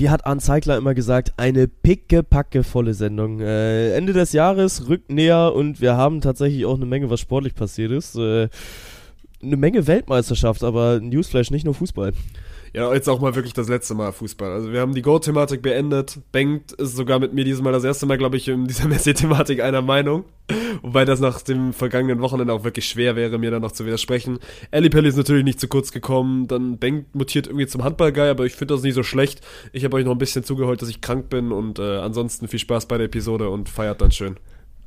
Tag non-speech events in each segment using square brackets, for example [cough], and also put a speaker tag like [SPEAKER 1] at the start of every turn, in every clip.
[SPEAKER 1] wie hat Arne Zeigler immer gesagt, eine picke-packe volle Sendung. Äh, Ende des Jahres rückt näher und wir haben tatsächlich auch eine Menge, was sportlich passiert ist. Äh, eine Menge Weltmeisterschaft, aber Newsflash, nicht nur Fußball.
[SPEAKER 2] Ja, jetzt auch mal wirklich das letzte Mal Fußball. Also wir haben die Go-Thematik beendet. Bengt ist sogar mit mir dieses Mal das erste Mal, glaube ich, in dieser [laughs] Messi-Thematik einer Meinung. Wobei das nach dem vergangenen Wochenende auch wirklich schwer wäre, mir da noch zu widersprechen. Pelli ist natürlich nicht zu kurz gekommen. Dann Bengt mutiert irgendwie zum Handballguy, aber ich finde das nicht so schlecht. Ich habe euch noch ein bisschen zugeholt, dass ich krank bin und äh, ansonsten viel Spaß bei der Episode und feiert dann schön.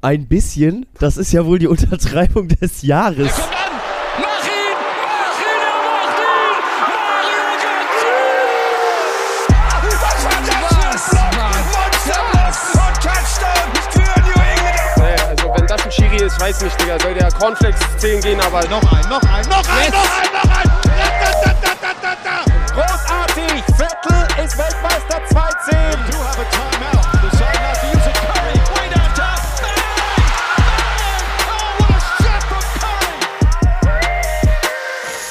[SPEAKER 1] Ein bisschen, das ist ja wohl die Untertreibung des Jahres.
[SPEAKER 3] Schiri weiß nicht, Digga, soll der Cornflakes 10 gehen, aber.
[SPEAKER 4] Noch ein, noch ein, noch ein, yes. noch ein, noch ein! Da, da, da, da,
[SPEAKER 3] da, Großartig! Vettel ist Weltmeister 2-10! You have a timeout. Decide not to use it. Curry, way down top.
[SPEAKER 2] Oh, what a shot from Curry!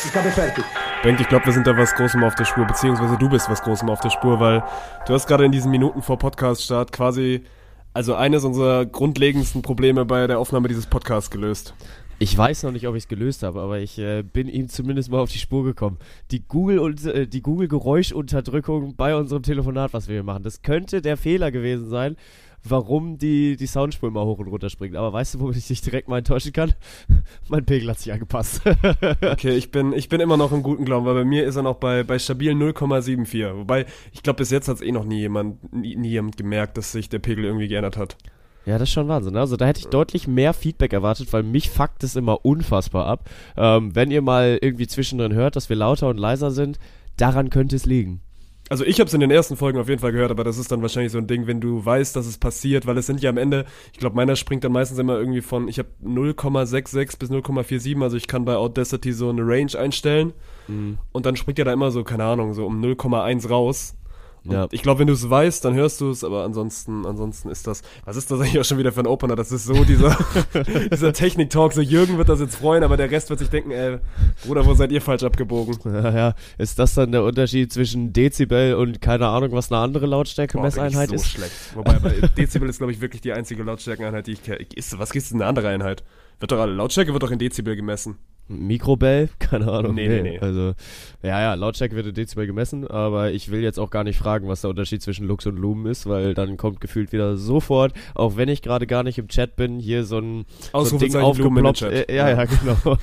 [SPEAKER 2] Ich habe fertig. Bengt, ich glaube, wir sind da was Großem auf der Spur, beziehungsweise du bist was Großem auf der Spur, weil du hast gerade in diesen Minuten vor Podcast-Start quasi also eines unserer grundlegendsten Probleme bei der Aufnahme dieses Podcasts gelöst.
[SPEAKER 1] Ich weiß noch nicht, ob ich es gelöst habe, aber ich äh, bin ihm zumindest mal auf die Spur gekommen. Die Google und äh, die Google Geräuschunterdrückung bei unserem Telefonat, was wir hier machen, das könnte der Fehler gewesen sein warum die, die Soundspur immer hoch und runter springt. Aber weißt du, womit ich dich direkt mal enttäuschen kann? [laughs] mein Pegel hat sich angepasst. [laughs]
[SPEAKER 2] okay, ich bin, ich bin immer noch im guten Glauben, weil bei mir ist er noch bei, bei stabil 0,74. Wobei, ich glaube, bis jetzt hat es eh noch nie jemand, nie, nie jemand gemerkt, dass sich der Pegel irgendwie geändert hat.
[SPEAKER 1] Ja, das ist schon Wahnsinn. Ne? Also da hätte ich deutlich mehr Feedback erwartet, weil mich fuckt es immer unfassbar ab. Ähm, wenn ihr mal irgendwie zwischendrin hört, dass wir lauter und leiser sind, daran könnte es liegen.
[SPEAKER 2] Also ich habe es in den ersten Folgen auf jeden Fall gehört, aber das ist dann wahrscheinlich so ein Ding, wenn du weißt, dass es passiert, weil es sind ja am Ende, ich glaube, meiner springt dann meistens immer irgendwie von, ich habe 0,66 bis 0,47, also ich kann bei Audacity so eine Range einstellen mhm. und dann springt ja da immer so, keine Ahnung, so um 0,1 raus ja. Ich glaube, wenn du es weißt, dann hörst du es, aber ansonsten, ansonsten ist das, was ist das eigentlich auch schon wieder für ein Opener? Das ist so dieser, [laughs] dieser Technik-Talk, so Jürgen wird das jetzt freuen, aber der Rest wird sich denken, ey, Bruder, wo seid ihr falsch abgebogen? [laughs]
[SPEAKER 1] Ja, ja. Ist das dann der Unterschied zwischen Dezibel und keine Ahnung, was eine andere Lautstärke-Messeinheit
[SPEAKER 2] so
[SPEAKER 1] ist?
[SPEAKER 2] schlecht. Wobei, Dezibel ist, glaube ich, wirklich die einzige Lautstärkeneinheit, die ich kenne. Was ist denn eine andere Einheit? Wird doch alle Lautstärke wird doch in Dezibel gemessen.
[SPEAKER 1] Mikrobell? [laughs] Keine Ahnung.
[SPEAKER 2] Nee, nee, nee.
[SPEAKER 1] Also, ja, ja, Lautstärke wird in Dezibel gemessen, aber ich will jetzt auch gar nicht fragen, was der Unterschied zwischen Lux und Lumen ist, weil dann kommt gefühlt wieder sofort, auch wenn ich gerade gar nicht im Chat bin, hier so ein, so ein Ding aufgeploppt. Äh, ja, ja, genau.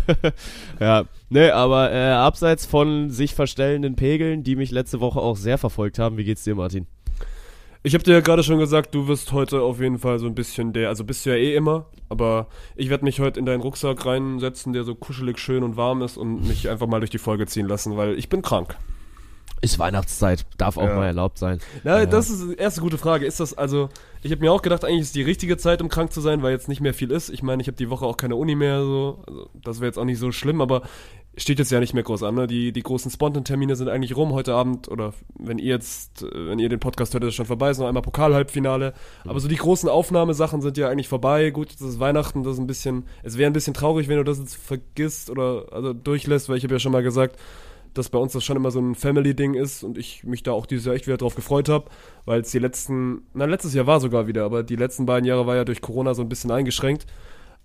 [SPEAKER 1] [laughs] ja, nee, aber äh, abseits von sich verstellenden Pegeln, die mich letzte Woche auch sehr verfolgt haben, wie geht's dir, Martin?
[SPEAKER 2] Ich habe dir ja gerade schon gesagt, du wirst heute auf jeden Fall so ein bisschen der, also bist du ja eh immer, aber ich werde mich heute in deinen Rucksack reinsetzen, der so kuschelig schön und warm ist und mich einfach mal durch die Folge ziehen lassen, weil ich bin krank.
[SPEAKER 1] Ist Weihnachtszeit, darf auch ja. mal erlaubt sein.
[SPEAKER 2] Na, ja. das ist die erste gute Frage. Ist das also, ich habe mir auch gedacht, eigentlich ist die richtige Zeit, um krank zu sein, weil jetzt nicht mehr viel ist. Ich meine, ich habe die Woche auch keine Uni mehr, so, also das wäre jetzt auch nicht so schlimm, aber steht jetzt ja nicht mehr groß an. Ne? Die, die großen Spontan-Termine sind eigentlich rum heute Abend oder wenn ihr jetzt, wenn ihr den Podcast hört, ist es schon vorbei, ist noch einmal Pokal-Halbfinale. Mhm. Aber so die großen Aufnahmesachen sind ja eigentlich vorbei. Gut, jetzt ist Weihnachten, das ist ein bisschen, es wäre ein bisschen traurig, wenn du das jetzt vergisst oder also durchlässt, weil ich habe ja schon mal gesagt, dass bei uns das schon immer so ein Family-Ding ist und ich mich da auch dieses Jahr echt wieder drauf gefreut habe, weil es die letzten, na letztes Jahr war sogar wieder, aber die letzten beiden Jahre war ja durch Corona so ein bisschen eingeschränkt.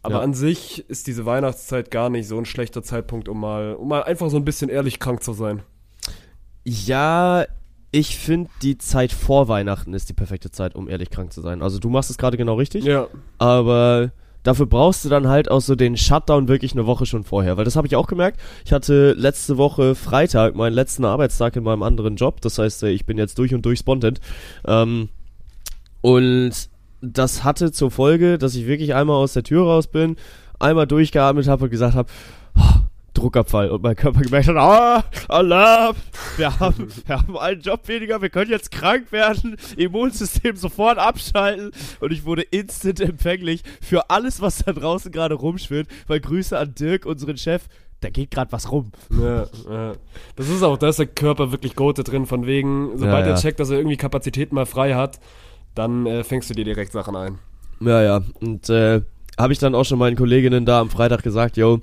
[SPEAKER 2] Aber ja. an sich ist diese Weihnachtszeit gar nicht so ein schlechter Zeitpunkt, um mal, um mal einfach so ein bisschen ehrlich krank zu sein.
[SPEAKER 1] Ja, ich finde, die Zeit vor Weihnachten ist die perfekte Zeit, um ehrlich krank zu sein. Also du machst es gerade genau richtig.
[SPEAKER 2] Ja.
[SPEAKER 1] Aber dafür brauchst du dann halt auch so den Shutdown wirklich eine Woche schon vorher. Weil das habe ich auch gemerkt. Ich hatte letzte Woche Freitag meinen letzten Arbeitstag in meinem anderen Job. Das heißt, äh, ich bin jetzt durch und durch spontan. Ähm, und das hatte zur Folge, dass ich wirklich einmal aus der Tür raus bin, einmal durchgeatmet habe und gesagt habe, oh, Druckabfall und mein Körper gemerkt hat, ah, Alarm, wir haben, wir haben einen Job weniger, wir können jetzt krank werden, Immunsystem sofort abschalten und ich wurde instant empfänglich für alles, was da draußen gerade rumschwirrt, weil Grüße an Dirk, unseren Chef, da geht gerade was rum.
[SPEAKER 2] Ja, ja. Das ist auch, da ist der Körper wirklich Gote drin, von wegen, sobald ja, ja. er checkt, dass er irgendwie Kapazitäten mal frei hat, dann äh, fängst du dir direkt Sachen ein.
[SPEAKER 1] Ja, ja. Und äh, habe ich dann auch schon meinen Kolleginnen da am Freitag gesagt, yo,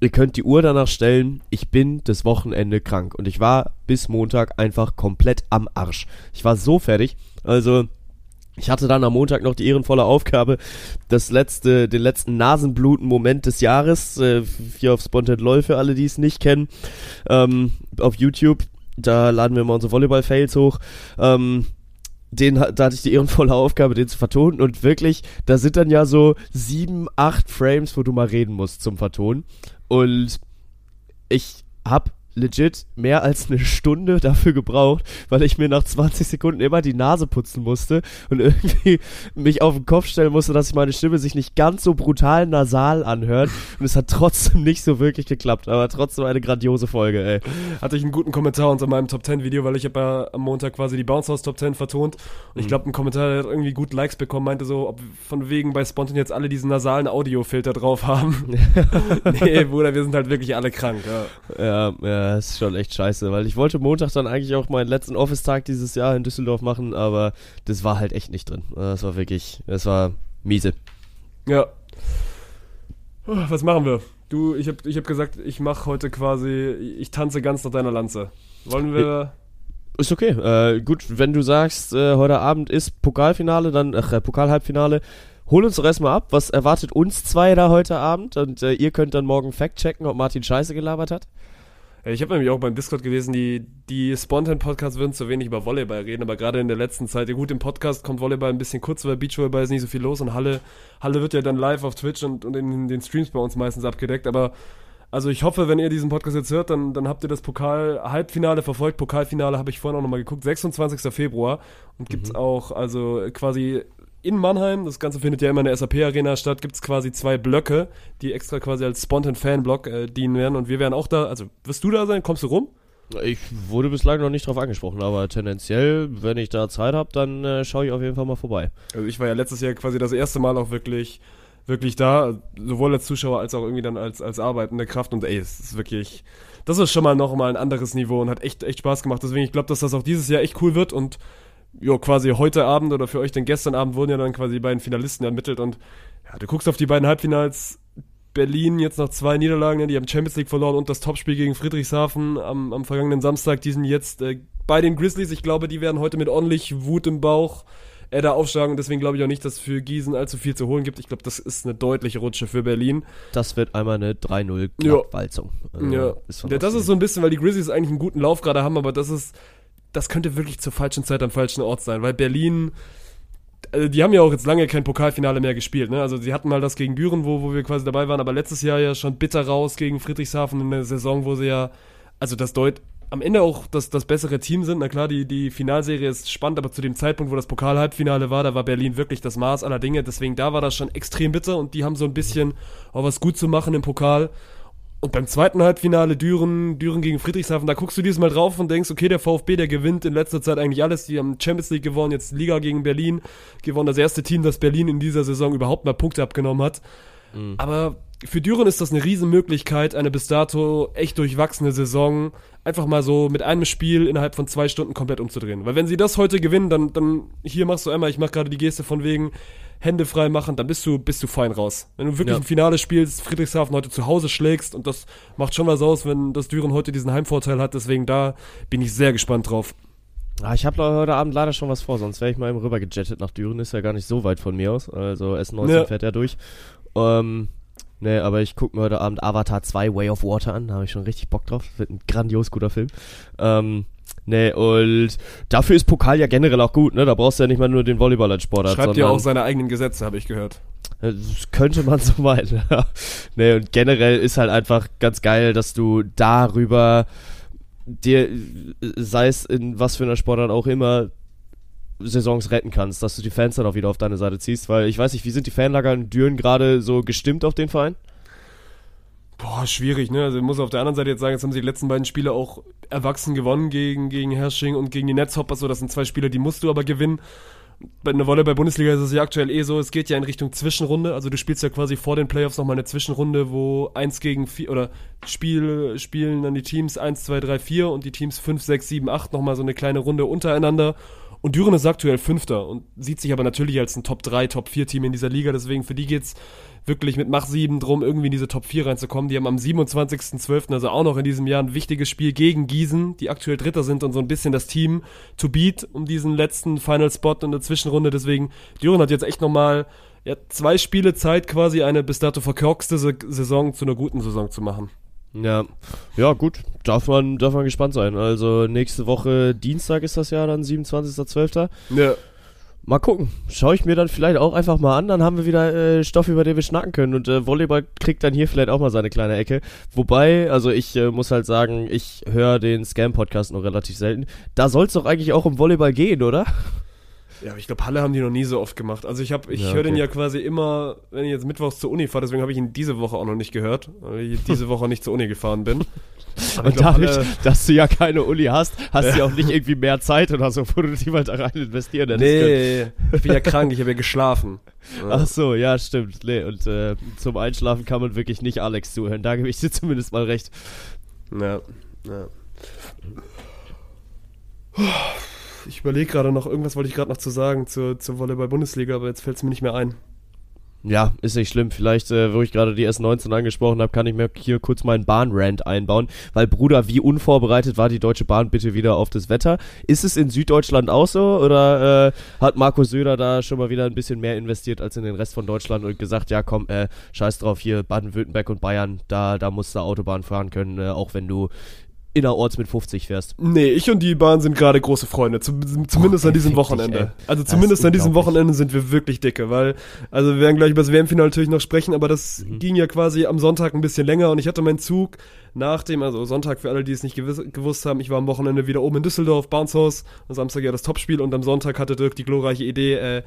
[SPEAKER 1] ihr könnt die Uhr danach stellen, ich bin das Wochenende krank. Und ich war bis Montag einfach komplett am Arsch. Ich war so fertig. Also, ich hatte dann am Montag noch die ehrenvolle Aufgabe, das letzte, den letzten Nasenbluten-Moment des Jahres, äh, hier auf Spontan LOL für alle, die es nicht kennen, ähm, auf YouTube. Da laden wir mal unsere Volleyball-Fails hoch. Ähm, den, da hatte ich die ehrenvolle Aufgabe, den zu vertonen. Und wirklich, da sind dann ja so sieben, acht Frames, wo du mal reden musst zum Vertonen. Und ich hab legit mehr als eine Stunde dafür gebraucht, weil ich mir nach 20 Sekunden immer die Nase putzen musste und irgendwie [laughs] mich auf den Kopf stellen musste, dass meine Stimme sich nicht ganz so brutal nasal anhört. Und es hat trotzdem nicht so wirklich geklappt, aber trotzdem eine grandiose Folge, ey.
[SPEAKER 2] Hatte ich einen guten Kommentar unter meinem Top 10 Video, weil ich habe ja am Montag quasi die Bounce House Top 10 vertont. Und ich
[SPEAKER 1] Mhm.
[SPEAKER 2] glaube, ein Kommentar der hat irgendwie gut Likes bekommen, meinte so, ob von wegen bei Spontan jetzt alle diesen nasalen Audiofilter drauf haben. [laughs] nee, Bruder, wir sind halt wirklich alle krank. Ja.
[SPEAKER 1] Ja, ja, ist schon echt scheiße, weil ich wollte Montag dann eigentlich auch meinen letzten Office-Tag dieses Jahr in Düsseldorf machen, aber das war halt echt nicht drin. Das war wirklich, das war miese.
[SPEAKER 2] Ja. Was machen wir? Du, ich habe ich hab gesagt, ich mache heute quasi, ich tanze ganz nach deiner Lanze. Wollen wir.
[SPEAKER 1] Ist okay. Äh, gut, wenn du sagst, äh, heute Abend ist Pokalfinale, dann ach, äh, Pokalhalbfinale. Hol uns doch erstmal ab. Was erwartet uns zwei da heute Abend? Und äh, ihr könnt dann morgen fact-checken, ob Martin Scheiße gelabert hat.
[SPEAKER 2] Ja, Ich habe nämlich auch beim Discord gelesen, die, die Spontan-Podcasts würden zu wenig über Volleyball reden, aber gerade in der letzten Zeit, ja gut, im Podcast kommt Volleyball ein bisschen kurz, weil Beachvolleyball ist nicht so viel los und Halle, Halle wird ja dann live auf Twitch und, und in den Streams bei uns meistens abgedeckt, aber also ich hoffe, wenn ihr diesen Podcast jetzt hört, dann, dann habt ihr das Pokal-Halbfinale verfolgt. Pokalfinale habe ich vorhin auch nochmal geguckt, 26. Februar und gibt's auch also quasi in Mannheim, das Ganze findet ja immer in der SAP-Arena statt, gibt's quasi zwei Blöcke, die extra quasi als Spontan-Fan-Block äh, dienen werden und wir werden auch da, also wirst du da sein, kommst du rum?
[SPEAKER 1] Ich wurde bislang noch nicht drauf angesprochen, aber tendenziell, wenn ich da Zeit habe, dann äh, schaue ich auf jeden Fall mal vorbei.
[SPEAKER 2] Also ich war ja letztes Jahr quasi das erste Mal auch wirklich, wirklich da, sowohl als Zuschauer als auch irgendwie dann als, als arbeitende Kraft und ey, es ist wirklich, das ist schon mal noch mal ein anderes Niveau und hat echt, echt Spaß gemacht. Deswegen, ich glaube, dass das auch dieses Jahr echt cool wird und jo, quasi heute Abend oder für euch dann gestern Abend wurden ja dann quasi die beiden Finalisten ermittelt und ja, du guckst auf die beiden Halbfinals, Berlin jetzt nach zwei Niederlagen, die haben Champions League verloren und das Topspiel gegen Friedrichshafen am, am vergangenen Samstag, die sind jetzt äh, bei den Grizzlies. Ich glaube, die werden heute mit ordentlich Wut im Bauch äh, da aufschlagen und deswegen glaube ich auch nicht, dass es für Gießen allzu viel zu holen gibt. Ich glaube, das ist eine deutliche Rutsche für Berlin.
[SPEAKER 1] Das wird einmal eine 3-0
[SPEAKER 2] Ja.
[SPEAKER 1] Also,
[SPEAKER 2] ja. ja, das ist so ein bisschen, weil die Grizzlies eigentlich einen guten Lauf gerade haben, aber das ist, das könnte wirklich zur falschen Zeit am falschen Ort sein, weil Berlin, also die haben ja auch jetzt lange kein Pokalfinale mehr gespielt, ne? Also sie hatten mal das gegen Büren, wo, wo wir quasi dabei waren, aber letztes Jahr ja schon bitter raus gegen Friedrichshafen in der Saison, wo sie ja, also das Deut am Ende auch das, das bessere Team sind. Na klar, die, die Finalserie ist spannend, aber zu dem Zeitpunkt, wo das Pokal-Halbfinale war, da war Berlin wirklich das Maß aller Dinge. Deswegen da war das schon extrem bitter und die haben so ein bisschen auch was gut zu machen im Pokal. Und beim zweiten Halbfinale Düren, Düren gegen Friedrichshafen, da guckst du dieses Mal drauf und denkst, okay, der VfB, der gewinnt in letzter Zeit eigentlich alles. Die haben Champions League gewonnen, jetzt Liga gegen Berlin gewonnen. Das erste Team, das Berlin in dieser Saison überhaupt mal Punkte abgenommen hat. Aber für Düren ist das eine Riesenmöglichkeit, eine bis dato echt durchwachsene Saison einfach mal so mit einem Spiel innerhalb von zwei Stunden komplett umzudrehen. Weil wenn sie das heute gewinnen, dann, dann hier machst du einmal, ich mach gerade die Geste von wegen Hände frei machen, dann bist du, bist du fein raus. Wenn du wirklich
[SPEAKER 1] Ja.
[SPEAKER 2] ein Finale spielst, Friedrichshafen heute zu Hause schlägst und das macht schon was aus, wenn das Düren heute diesen Heimvorteil hat. Deswegen da bin ich sehr gespannt drauf.
[SPEAKER 1] Ah, ich habe heute Abend leider schon was vor, sonst wäre ich mal eben rüber gejettet nach Düren, ist ja gar nicht so weit von mir aus. Also S19
[SPEAKER 2] Ja.
[SPEAKER 1] fährt ja durch. Ähm, nee, aber ich gucke mir heute Abend Avatar 2 Way of Water an, da habe ich schon richtig Bock drauf. Wird ein grandios guter Film. Ähm, nee, und dafür ist Pokal ja generell auch gut, ne? Da brauchst du ja nicht mal nur den Volleyball als Sportart,
[SPEAKER 2] Schreibt ja auch seine eigenen Gesetze, habe ich gehört.
[SPEAKER 1] das könnte man [laughs] so meinen. nee, und generell ist halt einfach ganz geil, dass du darüber dir, sei es in was für einer Sportart auch immer, Saisons retten kannst, dass du die Fans dann auch wieder auf deine Seite ziehst, weil ich weiß nicht, wie sind die Fanlager in Düren gerade so gestimmt auf den Verein?
[SPEAKER 2] Boah, schwierig, ne? Also ich muss auf der anderen Seite jetzt sagen, jetzt haben sie die letzten beiden Spiele auch erwachsen gewonnen gegen, gegen Hersching und gegen die Netzhoppers. So, das sind zwei Spiele, die musst du aber gewinnen. Bei einer Volleyball-Bundesliga ist es ja aktuell eh so, es geht ja in Richtung Zwischenrunde. Also du spielst ja quasi vor den Playoffs nochmal eine Zwischenrunde, wo eins gegen vier oder Spiel, spielen dann die Teams 1, 2, 3, 4 und die Teams 5, 6, 7, 8 nochmal so eine kleine Runde untereinander. Und Düren ist aktuell Fünfter und sieht sich aber natürlich als ein Top 3, Top 4 Team in dieser Liga. Deswegen für die geht's wirklich mit Mach 7 drum, irgendwie in diese Top 4 reinzukommen. Die haben am 27.12., also auch noch in diesem Jahr, ein wichtiges Spiel gegen Gießen, die aktuell Dritter sind und so ein bisschen das Team to beat um diesen letzten Final Spot in der Zwischenrunde. Deswegen, Düren hat jetzt echt nochmal ja, zwei Spiele Zeit, quasi eine bis dato verkorkste Saison zu einer guten Saison zu machen.
[SPEAKER 1] Ja, ja gut, darf man, darf man gespannt sein. Also nächste Woche Dienstag ist das ja dann, 27.12.
[SPEAKER 2] Ja.
[SPEAKER 1] Mal gucken. Schaue ich mir dann vielleicht auch einfach mal an, dann haben wir wieder äh, Stoff, über den wir schnacken können. Und äh, Volleyball kriegt dann hier vielleicht auch mal seine kleine Ecke. Wobei, also ich äh, muss halt sagen, ich höre den Scam-Podcast noch relativ selten. Da soll es doch eigentlich auch um Volleyball gehen, oder?
[SPEAKER 2] Ja, aber ich glaube, Halle haben die noch nie so oft gemacht. Also ich habe, ich
[SPEAKER 1] Ja,
[SPEAKER 2] höre den ja quasi immer, wenn ich jetzt mittwochs zur Uni fahre, deswegen habe ich ihn diese Woche auch noch nicht gehört, weil ich [laughs] diese Woche nicht zur Uni gefahren bin. Aber
[SPEAKER 1] Und
[SPEAKER 2] glaub,
[SPEAKER 1] dadurch,
[SPEAKER 2] Halle-
[SPEAKER 1] dass du ja keine Uni hast, hast du ja [laughs] auch nicht irgendwie mehr Zeit oder so, wo du die mal da rein investieren hättest.
[SPEAKER 2] Nee, ich bin ja krank, ich habe ja geschlafen. [laughs]
[SPEAKER 1] Ach so, ja, stimmt. Nee, und äh, zum Einschlafen kann man wirklich nicht Alex zuhören. Da gebe ich dir zumindest mal recht.
[SPEAKER 2] Ja, ja. Ich überlege gerade noch, irgendwas wollte ich gerade noch zu sagen zur, zur Volleyball-Bundesliga, aber jetzt fällt es mir nicht mehr ein.
[SPEAKER 1] Ja, ist nicht schlimm. Vielleicht, äh, wo ich gerade die S19 angesprochen habe, kann ich mir hier kurz meinen Bahnrand einbauen. Weil, Bruder, wie unvorbereitet war die Deutsche Bahn bitte wieder auf das Wetter? Ist es in Süddeutschland auch so? Oder äh, hat Marco Söder da schon mal wieder ein bisschen mehr investiert als in den Rest von Deutschland und gesagt, ja komm, äh, scheiß drauf, hier Baden-Württemberg und Bayern, da, da musst du Autobahn fahren können, äh, auch wenn du innerorts mit 50 fährst.
[SPEAKER 2] Nee, ich und die Bahn sind gerade große Freunde, zum, zumindest
[SPEAKER 1] Oh,
[SPEAKER 2] an diesem
[SPEAKER 1] dich,
[SPEAKER 2] Wochenende.
[SPEAKER 1] ey.
[SPEAKER 2] also zumindest an diesem. Wochenende sind wir wirklich dicke, weil, also wir werden gleich über das WM-Finale natürlich noch sprechen, aber das
[SPEAKER 1] Mhm.
[SPEAKER 2] ging ja quasi am Sonntag ein bisschen länger und ich hatte meinen Zug nach dem, also Sonntag für alle, die es nicht gewiss, gewusst haben, ich war am Wochenende wieder oben in Düsseldorf, House, am Samstag ja das Topspiel und am Sonntag hatte Dirk die glorreiche Idee, äh,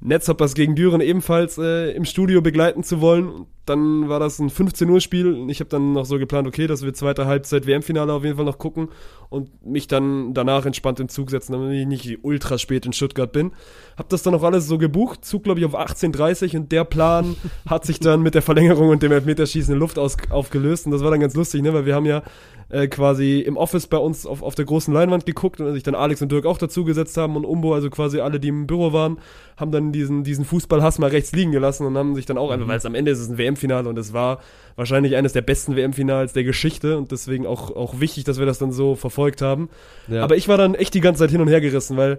[SPEAKER 2] Netzhoppers gegen Düren ebenfalls äh, im Studio begleiten zu wollen. Dann war das ein 15 Uhr Spiel und ich habe dann noch so geplant, okay, dass wir zweite Halbzeit WM-Finale auf jeden Fall noch gucken und mich dann danach entspannt in Zug setzen, damit ich nicht ultra spät in Stuttgart bin. Hab das dann auch alles so gebucht, Zug glaube ich auf 18.30 und der Plan hat sich dann mit der Verlängerung und dem Elfmeterschießen in Luft aus, aufgelöst und das war dann ganz lustig, ne, weil wir haben ja äh, quasi im Office bei uns auf, auf der großen Leinwand geguckt und sich dann Alex und Dirk auch dazugesetzt haben und Umbo, also quasi alle, die im Büro waren, haben dann diesen, diesen Fußballhass mal rechts liegen gelassen und haben sich dann auch einfach, weil es am Ende ist es ein WM-Finale und es war wahrscheinlich eines der besten WM-Finals der Geschichte und deswegen auch, auch wichtig, dass wir das dann so verfolgt haben.
[SPEAKER 1] Ja.
[SPEAKER 2] Aber ich war dann echt die ganze Zeit hin und her gerissen, weil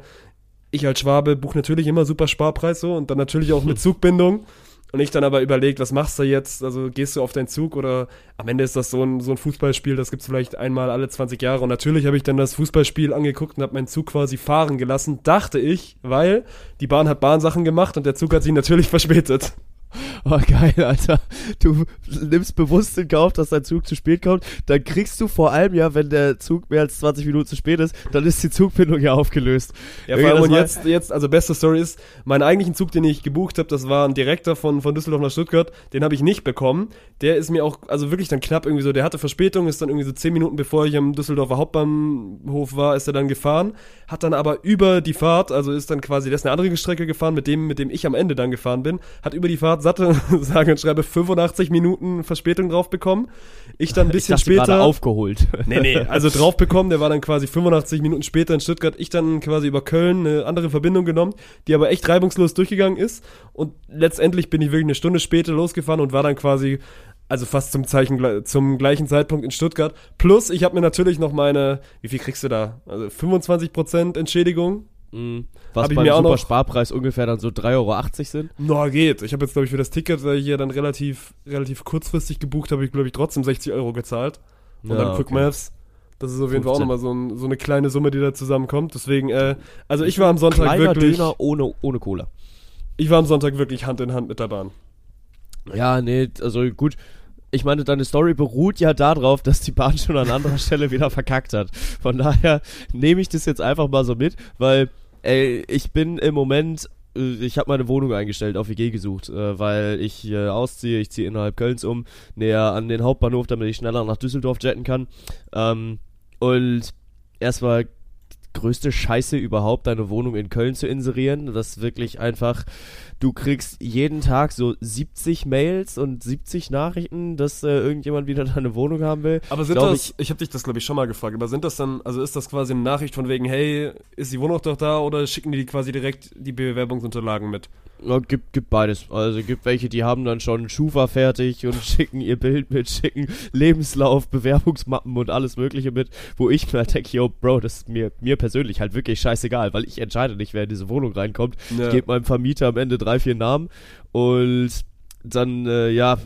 [SPEAKER 2] ich als Schwabe buche natürlich immer super Sparpreis so und dann natürlich auch mit [laughs] Zugbindung. Und ich dann aber überlegt, was machst du jetzt? Also gehst du auf deinen Zug oder am Ende ist das so ein, so ein Fußballspiel, das gibt's vielleicht einmal alle 20 Jahre. Und natürlich habe ich dann das Fußballspiel angeguckt und habe meinen Zug quasi fahren gelassen, dachte ich, weil die Bahn hat Bahnsachen gemacht und der Zug hat sich natürlich [laughs] verspätet.
[SPEAKER 1] Oh, geil, Alter. Du nimmst bewusst in Kauf, dass dein Zug zu spät kommt. Dann kriegst du vor allem ja, wenn der Zug mehr als 20 Minuten zu spät ist, dann ist die Zugbindung ja aufgelöst.
[SPEAKER 2] Ja, vor allem und jetzt, jetzt, also beste Story ist, meinen eigentlichen Zug, den ich gebucht habe, das war ein Direktor von, von Düsseldorf nach Stuttgart, den habe ich nicht bekommen. Der ist mir auch, also wirklich dann knapp irgendwie so, der hatte Verspätung, ist dann irgendwie so 10 Minuten bevor ich am Düsseldorfer Hauptbahnhof war, ist er dann gefahren, hat dann aber über die Fahrt, also ist dann quasi, der ist eine andere Strecke gefahren, mit dem, mit dem ich am Ende dann gefahren bin, hat über die Fahrt satte, [laughs] sage und schreibe 85 Minuten Verspätung drauf bekommen. Ich dann ein [laughs] bisschen
[SPEAKER 1] ich dachte
[SPEAKER 2] später.
[SPEAKER 1] aufgeholt. [laughs]
[SPEAKER 2] Nee, nee, also drauf bekommen, der war dann quasi 85 Minuten später in Stuttgart. Ich dann quasi über Köln eine andere Verbindung genommen, die aber echt reibungslos durchgegangen ist. Und letztendlich bin ich wirklich eine Stunde später losgefahren und war dann quasi, also fast zum Zeichen, zum gleichen Zeitpunkt in Stuttgart. Plus, ich habe mir natürlich noch meine, wie viel kriegst du da? Also 25% Entschädigung.
[SPEAKER 1] Mhm. Was
[SPEAKER 2] Hab ich
[SPEAKER 1] beim
[SPEAKER 2] mir auch noch-
[SPEAKER 1] Supersparpreis ungefähr dann so 3,80 Euro sind.
[SPEAKER 2] Na, geht. Ich habe jetzt, glaube ich, für das Ticket, ich hier dann relativ, relativ kurzfristig gebucht habe, ich, glaube ich, trotzdem 60 Euro gezahlt. Und
[SPEAKER 1] Ja,
[SPEAKER 2] dann Quick
[SPEAKER 1] okay.
[SPEAKER 2] Maths. Das ist auf jeden Fall auch
[SPEAKER 1] 15.
[SPEAKER 2] nochmal so, ein, so eine kleine Summe, die da zusammenkommt. Deswegen, äh, also ich war am Sonntag
[SPEAKER 1] Kleiner
[SPEAKER 2] wirklich,
[SPEAKER 1] Döner ohne, ohne Cola.
[SPEAKER 2] ich war am Sonntag wirklich Hand in Hand mit der Bahn.
[SPEAKER 1] Ja, nee, also gut. Ich meine, deine Story beruht ja darauf, dass die Bahn schon an anderer [laughs] Stelle wieder verkackt hat. Von daher nehme ich das jetzt einfach mal so mit, weil ey, ich bin im Moment, äh, ich habe meine Wohnung eingestellt, auf WG gesucht, äh, weil ich äh, ausziehe, ich ziehe innerhalb Kölns um, näher an den Hauptbahnhof, damit ich schneller nach Düsseldorf jetten kann. Ähm, und erstmal größte Scheiße überhaupt, deine Wohnung in Köln zu inserieren. Das ist wirklich einfach, du kriegst jeden Tag so 70 Mails und 70 Nachrichten, dass äh, irgendjemand wieder [laughs] deine Wohnung haben will.
[SPEAKER 2] Aber sind
[SPEAKER 1] Glaub
[SPEAKER 2] das, ich, ich habe dich das glaube ich schon mal gefragt, aber sind das dann, also ist das quasi eine Nachricht von wegen, hey, ist die Wohnung doch da oder schicken die quasi direkt die Bewerbungsunterlagen mit?
[SPEAKER 1] Ja, gibt, gibt beides. Also gibt welche, die haben dann schon Schufa fertig und [laughs] schicken ihr Bild mit, schicken Lebenslauf, Bewerbungsmappen und alles mögliche mit, wo ich mir halt denke, yo, Bro, das ist mir, mir persönlich halt wirklich scheißegal, weil ich entscheide nicht, wer in diese Wohnung reinkommt.
[SPEAKER 2] Ja.
[SPEAKER 1] Ich gebe meinem Vermieter am Ende drei, vier Namen und dann, äh, ja,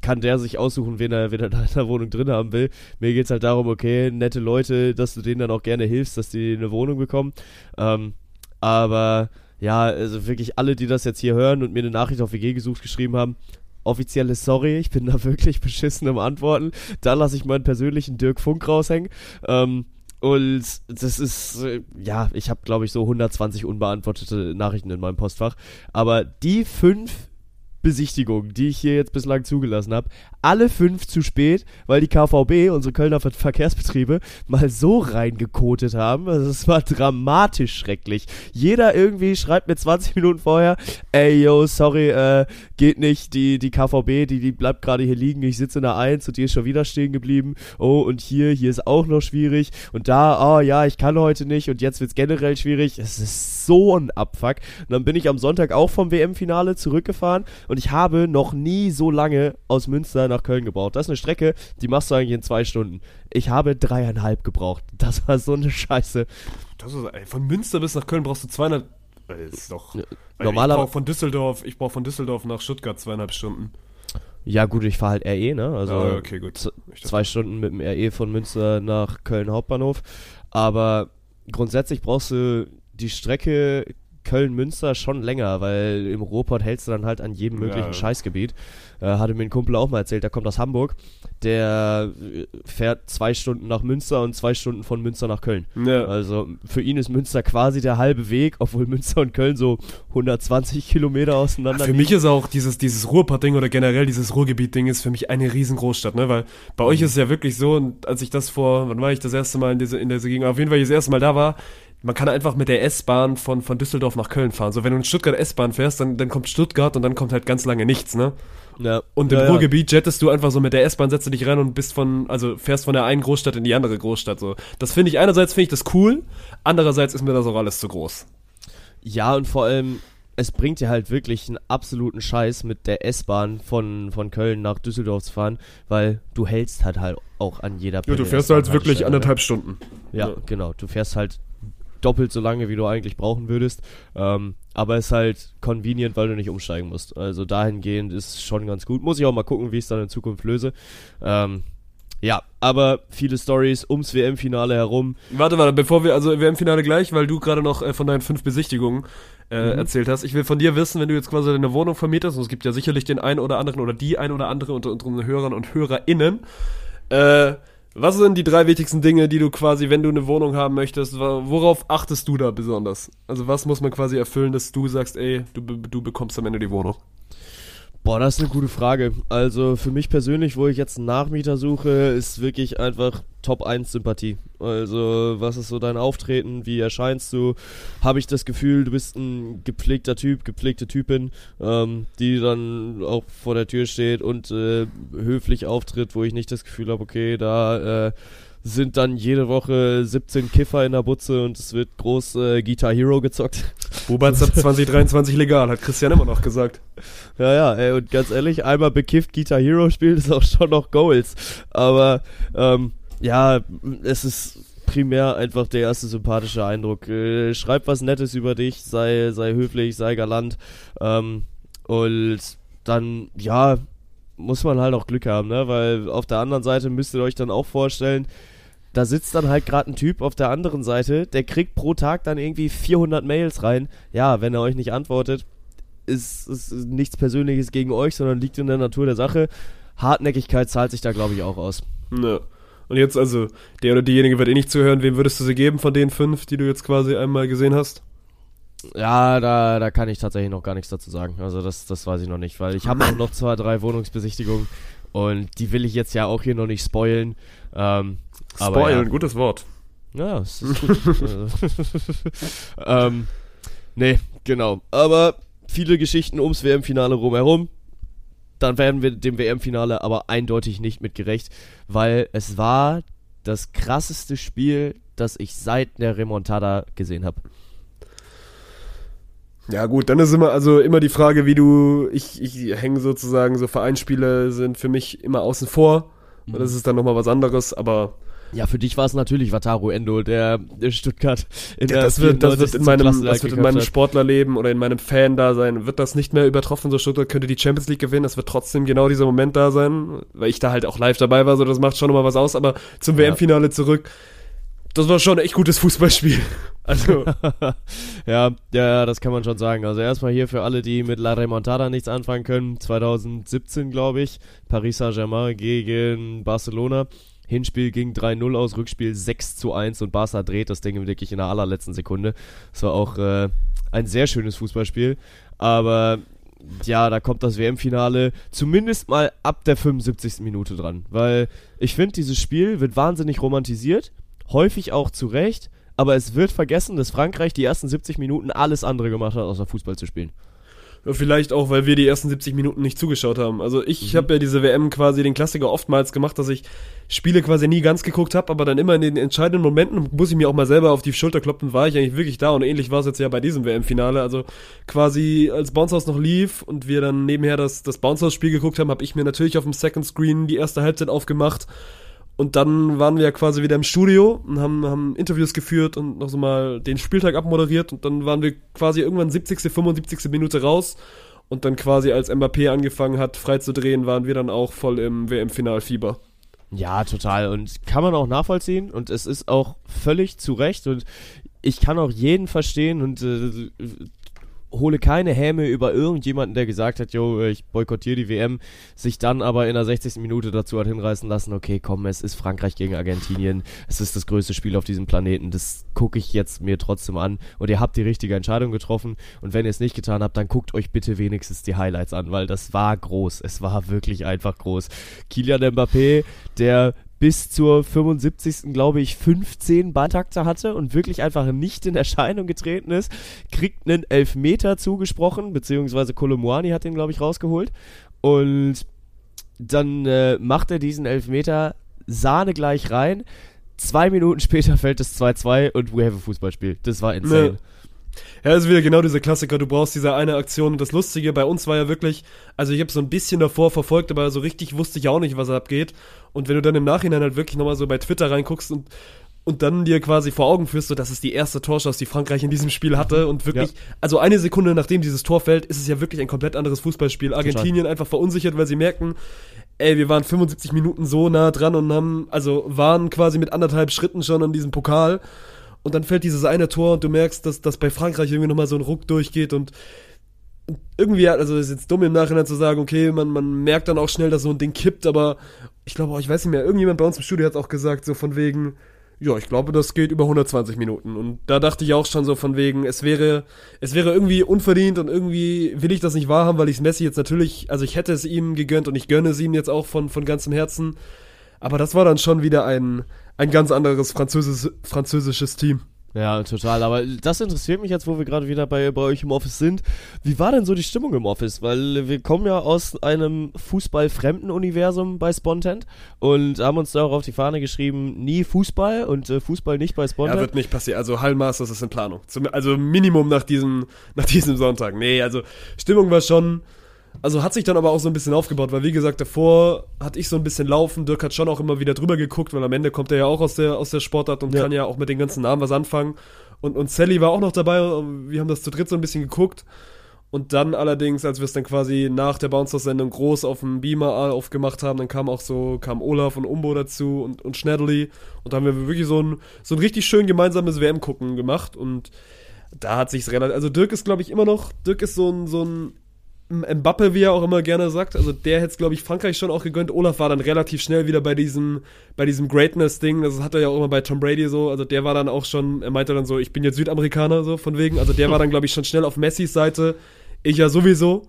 [SPEAKER 1] kann der sich aussuchen, wen er, wen er da in der Wohnung drin haben will. Mir geht's halt darum, okay, nette Leute, dass du denen dann auch gerne hilfst, dass die eine Wohnung bekommen. Ähm, aber ja, also wirklich alle, die das jetzt hier hören und mir eine Nachricht auf WG gesucht geschrieben haben, offizielles Sorry, ich bin da [laughs] wirklich beschissen im Antworten. Da lasse ich meinen persönlichen Dirk Funk raushängen. Ähm, und das ist, ja, ich habe, glaube ich, so 120 unbeantwortete Nachrichten in meinem Postfach. Aber die fünf Besichtigungen, die ich hier jetzt bislang zugelassen habe, alle fünf zu spät, weil die KVB, unsere Kölner Ver Verkehrsbetriebe, mal so reingekotet haben. Also es war dramatisch schrecklich. Jeder irgendwie schreibt mir 20 Minuten vorher, ey yo, sorry, äh, geht nicht, die, die KVB, die, die bleibt gerade hier liegen, ich sitze in der 1 und die ist schon wieder stehen geblieben. Oh, und hier, hier ist auch noch schwierig. Und da, oh ja, ich kann heute nicht und jetzt wird's generell schwierig. Es ist so ein Abfuck. Und dann bin ich am Sonntag auch vom WM-Finale zurückgefahren und ich habe noch nie so lange aus Münster nach Köln gebraucht. Das ist eine Strecke, die machst du eigentlich in zwei Stunden. Ich habe dreieinhalb gebraucht. [laughs] Das war so eine Scheiße.
[SPEAKER 2] Das ist, ey, von Münster bis nach Köln brauchst du 200, ey, ist doch,
[SPEAKER 1] normaler-
[SPEAKER 2] ich brauch von Düsseldorf, ich brauche von Düsseldorf nach Stuttgart zweieinhalb Stunden.
[SPEAKER 1] Ja gut, ich fahre halt RE, ne? Also
[SPEAKER 2] Ah, okay, gut.
[SPEAKER 1] zwei Stunden mit dem RE von Münster nach Köln Hauptbahnhof. Aber grundsätzlich brauchst du die Strecke Köln-Münster schon länger, weil im Ruhrpott hältst du dann halt an jedem möglichen
[SPEAKER 2] Ja.
[SPEAKER 1] Scheißgebiet. Äh, hatte mir ein Kumpel auch mal erzählt, der kommt aus Hamburg. Der äh, fährt zwei Stunden nach Münster und zwei Stunden von Münster nach Köln.
[SPEAKER 2] Ja.
[SPEAKER 1] Also für ihn ist Münster quasi der halbe Weg, obwohl Münster und Köln so 120 Kilometer auseinander
[SPEAKER 2] Für mich ist auch dieses, dieses Ruhrpott-Ding oder generell dieses Ruhrgebiet-Ding ist für mich eine riesen Großstadt, ne? Weil bei euch ist es ja wirklich so, und als ich das vor, wann war ich das erste Mal in diese, in dieser Gegend, auf jeden Fall, ich das erste Mal da war, man kann einfach mit der S-Bahn von, von Düsseldorf nach Köln fahren. So, wenn du in Stuttgart S-Bahn fährst, dann, dann kommt Stuttgart und dann kommt halt ganz lange nichts, ne?
[SPEAKER 1] Ja.
[SPEAKER 2] Und im
[SPEAKER 1] ja.
[SPEAKER 2] Ruhrgebiet jettest du einfach so mit der S-Bahn, setzt du dich rein und bist von, also fährst von der einen Großstadt in die andere Großstadt, so. Das finde ich, einerseits finde ich das cool, andererseits ist mir das auch alles zu groß.
[SPEAKER 1] Ja, und vor allem, es bringt dir halt wirklich einen absoluten Scheiß mit der S-Bahn von, von Köln nach Düsseldorf zu fahren, weil du hältst halt halt auch an jeder
[SPEAKER 2] Ja, du fährst halt wirklich anderthalb Stunden.
[SPEAKER 1] Ne? Ja,
[SPEAKER 2] Ja.
[SPEAKER 1] genau. Du fährst halt doppelt so lange, wie du eigentlich brauchen würdest. Ähm, aber ist halt convenient, weil du nicht umsteigen musst. Also dahingehend ist schon ganz gut. Muss ich auch mal gucken, wie ich es dann in Zukunft löse. Ähm, ja, aber viele Stories ums WM-Finale herum.
[SPEAKER 2] Warte, warte, bevor wir, also wir im Finale gleich, weil du gerade noch äh, von deinen fünf Besichtigungen äh, erzählt hast. Ich will von dir wissen, wenn du jetzt quasi deine Wohnung vermietest, und es gibt ja sicherlich den einen oder anderen oder die ein oder andere unter unseren Hörern und HörerInnen, äh, was sind die drei wichtigsten Dinge, die du quasi, wenn du eine Wohnung haben möchtest, worauf achtest du da besonders? Also was muss man quasi erfüllen, dass du sagst, ey, du, du bekommst am Ende die Wohnung?
[SPEAKER 1] Boah, das ist eine gute Frage. Also für mich persönlich, wo ich jetzt einen Nachmieter suche, ist wirklich einfach Top 1 Sympathie. Also was ist so dein Auftreten, wie erscheinst du? Habe ich das Gefühl, du bist ein gepflegter Typ, gepflegte Typin, ähm, die dann auch vor der Tür steht und äh, höflich auftritt, wo ich nicht das Gefühl habe, okay, da äh, sind dann jede Woche 17 Kiffer in der Butze und es wird groß äh, Guitar Hero gezockt.
[SPEAKER 2] Bubatz ab 2023 legal, hat Christian immer noch gesagt.
[SPEAKER 1] Ja, ja, ey, und ganz ehrlich, einmal bekifft Guitar Hero spielt ist auch schon noch Goals. Aber, ähm, ja, es ist primär einfach der erste sympathische Eindruck. Äh, schreib was Nettes über dich, sei, sei höflich, sei galant. Ähm, und dann, ja, muss man halt auch Glück haben, ne? Weil auf der anderen Seite müsst ihr euch dann auch vorstellen, da sitzt dann halt gerade ein Typ auf der anderen Seite, der kriegt pro Tag dann irgendwie 400 Mails rein. Ja, wenn er euch nicht antwortet, ist, ist nichts Persönliches gegen euch, sondern liegt in der Natur der Sache. Hartnäckigkeit zahlt sich da, glaube ich, auch aus.
[SPEAKER 2] Ja. Und jetzt also, der oder diejenige wird eh nicht zuhören. Wem würdest du sie geben von den fünf, die du jetzt quasi einmal gesehen hast?
[SPEAKER 1] Ja, da, da kann ich tatsächlich noch gar nichts dazu sagen. Also das, das weiß ich noch nicht, weil ich habe auch noch zwei, drei Wohnungsbesichtigungen und die will ich jetzt ja auch hier noch nicht spoilen. Ähm,
[SPEAKER 2] Spoilen,
[SPEAKER 1] ja.
[SPEAKER 2] gutes Wort.
[SPEAKER 1] Ja, das ist gut. [laughs] ähm, nee, genau. Aber viele Geschichten ums WM-Finale rumherum. Dann werden wir dem WM-Finale aber eindeutig nicht mit gerecht, weil es war das krasseste Spiel, das ich seit der Remontada gesehen habe.
[SPEAKER 2] Ja gut, dann ist immer also immer die Frage, wie du ich ich hänge sozusagen so Vereinsspiele sind für mich immer außen vor.
[SPEAKER 1] Mhm.
[SPEAKER 2] Und das ist dann noch mal was anderes, aber
[SPEAKER 1] Ja, für dich war es natürlich Wataru Endo, der, der Stuttgart in
[SPEAKER 2] Ja, das wird, das wird in
[SPEAKER 1] 94.
[SPEAKER 2] meinem, das wird in meinem. Sportlerleben oder in meinem Fan-Dasein, wird das nicht mehr übertroffen. So Stuttgart könnte die Champions League gewinnen. Es wird trotzdem genau dieser Moment da sein, weil ich da halt auch live dabei war. So, das macht schon nochmal was aus. Aber zum
[SPEAKER 1] Ja.
[SPEAKER 2] WM-Finale zurück. Das war schon ein echt gutes Fußballspiel. Also, [laughs]
[SPEAKER 1] ja, ja, das kann man schon sagen. Also erstmal hier für alle, die mit La Remontada nichts anfangen können. 2017, glaube ich, Paris Saint-Germain gegen Barcelona. Hinspiel ging 3-0 aus, Rückspiel 6 zu 1 und Barca dreht das Ding wirklich in der allerletzten Sekunde. Das war auch äh, ein sehr schönes Fußballspiel. Aber ja, da kommt das WM-Finale zumindest mal ab der 75. Minute dran. Weil ich finde, dieses Spiel wird wahnsinnig romantisiert. Häufig auch zu Recht. Aber es wird vergessen, dass Frankreich die ersten 70 Minuten alles andere gemacht hat, außer Fußball zu spielen.
[SPEAKER 2] vielleicht auch, weil wir die ersten 70 Minuten nicht zugeschaut haben. Also ich
[SPEAKER 1] Mhm.
[SPEAKER 2] habe ja diese WM quasi den Klassiker oftmals gemacht, dass ich Spiele quasi nie ganz geguckt habe, aber dann immer in den entscheidenden Momenten muss ich mir auch mal selber auf die Schulter kloppen, war ich eigentlich wirklich da und ähnlich war es jetzt ja bei diesem WM-Finale. Also quasi als Bounce House noch lief und wir dann nebenher das, das Bounce House-Spiel geguckt haben, habe ich mir natürlich auf dem Second Screen die erste Halbzeit aufgemacht und dann waren wir ja quasi wieder im Studio und haben, haben Interviews geführt und noch so mal den Spieltag abmoderiert und dann waren wir quasi irgendwann 70., 75. Minute raus und dann quasi als Mbappé angefangen hat, frei zu drehen, waren wir dann auch voll im WM-Finalfieber.
[SPEAKER 1] Ja, total. Und kann man auch nachvollziehen. Und es ist auch völlig zu Recht. Und ich kann auch jeden verstehen und äh, hole keine Häme über irgendjemanden, der gesagt hat, yo, ich boykottiere die WM, sich dann aber in der 60. Minute dazu hat hinreißen lassen, okay, komm, es ist Frankreich gegen Argentinien, es ist das größte Spiel auf diesem Planeten, das gucke ich jetzt mir trotzdem an und ihr habt die richtige Entscheidung getroffen und wenn ihr es nicht getan habt, dann guckt euch bitte wenigstens die Highlights an, weil das war groß, es war wirklich einfach groß. Kilian Mbappé, der bis zur 75. glaube ich 15 Balltakte hatte und wirklich einfach nicht in Erscheinung getreten ist, kriegt einen Elfmeter zugesprochen, beziehungsweise Kolomuani hat den glaube ich rausgeholt und dann äh, macht er diesen Elfmeter Sahne gleich rein. Zwei Minuten später fällt es 2-2 und we have a Fußballspiel. Das war insane.
[SPEAKER 2] Nee. Ja, das ist wieder genau dieser Klassiker, du brauchst diese eine Aktion. Und das Lustige bei uns war ja wirklich, also ich habe so ein bisschen davor verfolgt, aber so richtig wusste ich auch nicht, was abgeht. Und wenn du dann im Nachhinein halt wirklich nochmal so bei Twitter reinguckst und, und dann dir quasi vor Augen führst, so das ist die erste Torschance, die Frankreich in diesem Spiel hatte. Und wirklich, also eine Sekunde nachdem dieses Tor fällt, ist es ja wirklich ein komplett anderes Fußballspiel. Argentinien einfach verunsichert, weil sie merken, ey, wir waren 75 Minuten so nah dran und haben, also waren quasi mit anderthalb Schritten schon an diesem Pokal. Und dann fällt dieses eine Tor und du merkst, dass, dass bei Frankreich irgendwie nochmal so ein Ruck durchgeht und irgendwie, also ist jetzt dumm im Nachhinein zu sagen, okay, man, man merkt dann auch schnell, dass so ein Ding kippt, aber ich glaube auch, ich weiß nicht mehr, irgendjemand bei uns im Studio hat auch gesagt, so von wegen, ja, ich glaube, das geht über 120 Minuten. Und da dachte ich auch schon so von wegen, es wäre, es wäre irgendwie unverdient und irgendwie will ich das nicht wahrhaben, weil ich Messi jetzt natürlich, also ich hätte es ihm gegönnt und ich gönne es ihm jetzt auch von, von ganzem Herzen. Aber das war dann schon wieder ein, ein ganz anderes französisches, französisches Team.
[SPEAKER 1] Ja, total. Aber das interessiert mich jetzt, wo wir gerade wieder bei, bei euch im Office sind. Wie war denn so die Stimmung im Office? Weil wir kommen ja aus einem fußballfremden Universum bei Spontent und haben uns da auch auf die Fahne geschrieben, nie Fußball und äh, Fußball nicht bei
[SPEAKER 2] Ja,
[SPEAKER 1] Spontent.
[SPEAKER 2] wird nicht passieren. Also Hallmasters ist in Planung. Zum, also Minimum nach diesem, nach diesem Sonntag. Nee, also Stimmung war schon. Also hat sich dann aber auch so ein bisschen aufgebaut, weil wie gesagt, davor hatte ich so ein bisschen laufen. Dirk hat schon auch immer wieder drüber geguckt, weil am Ende kommt er ja auch aus der, aus der Sportart und
[SPEAKER 1] Ja.
[SPEAKER 2] kann ja auch mit den ganzen Namen was anfangen. Und, und Sally war auch noch dabei. Wir haben das zu dritt so ein bisschen geguckt. Und dann allerdings, als wir es dann quasi nach der Bouncer-Sendung groß auf dem Beamer aufgemacht haben, dann kam auch so, kam Olaf und Umbo dazu und, und Schnedderly. Und da haben wir wirklich so ein, so ein richtig schön gemeinsames WM-Gucken gemacht. Und da hat sich's relativ, also Dirk ist, glaube ich, immer noch, Dirk ist so ein, so ein Mbappe, wie er auch immer gerne sagt. Also der hätte es, glaube ich, Frankreich schon auch gegönnt. Olaf war dann relativ schnell wieder bei diesem, bei diesem Greatness-Ding. Das hat er ja auch immer bei Tom Brady so. Also der war dann auch schon, er meinte dann so, ich bin jetzt Südamerikaner, so von wegen. Also der war dann, glaube ich, schon schnell auf Messis Seite. Ich ja sowieso.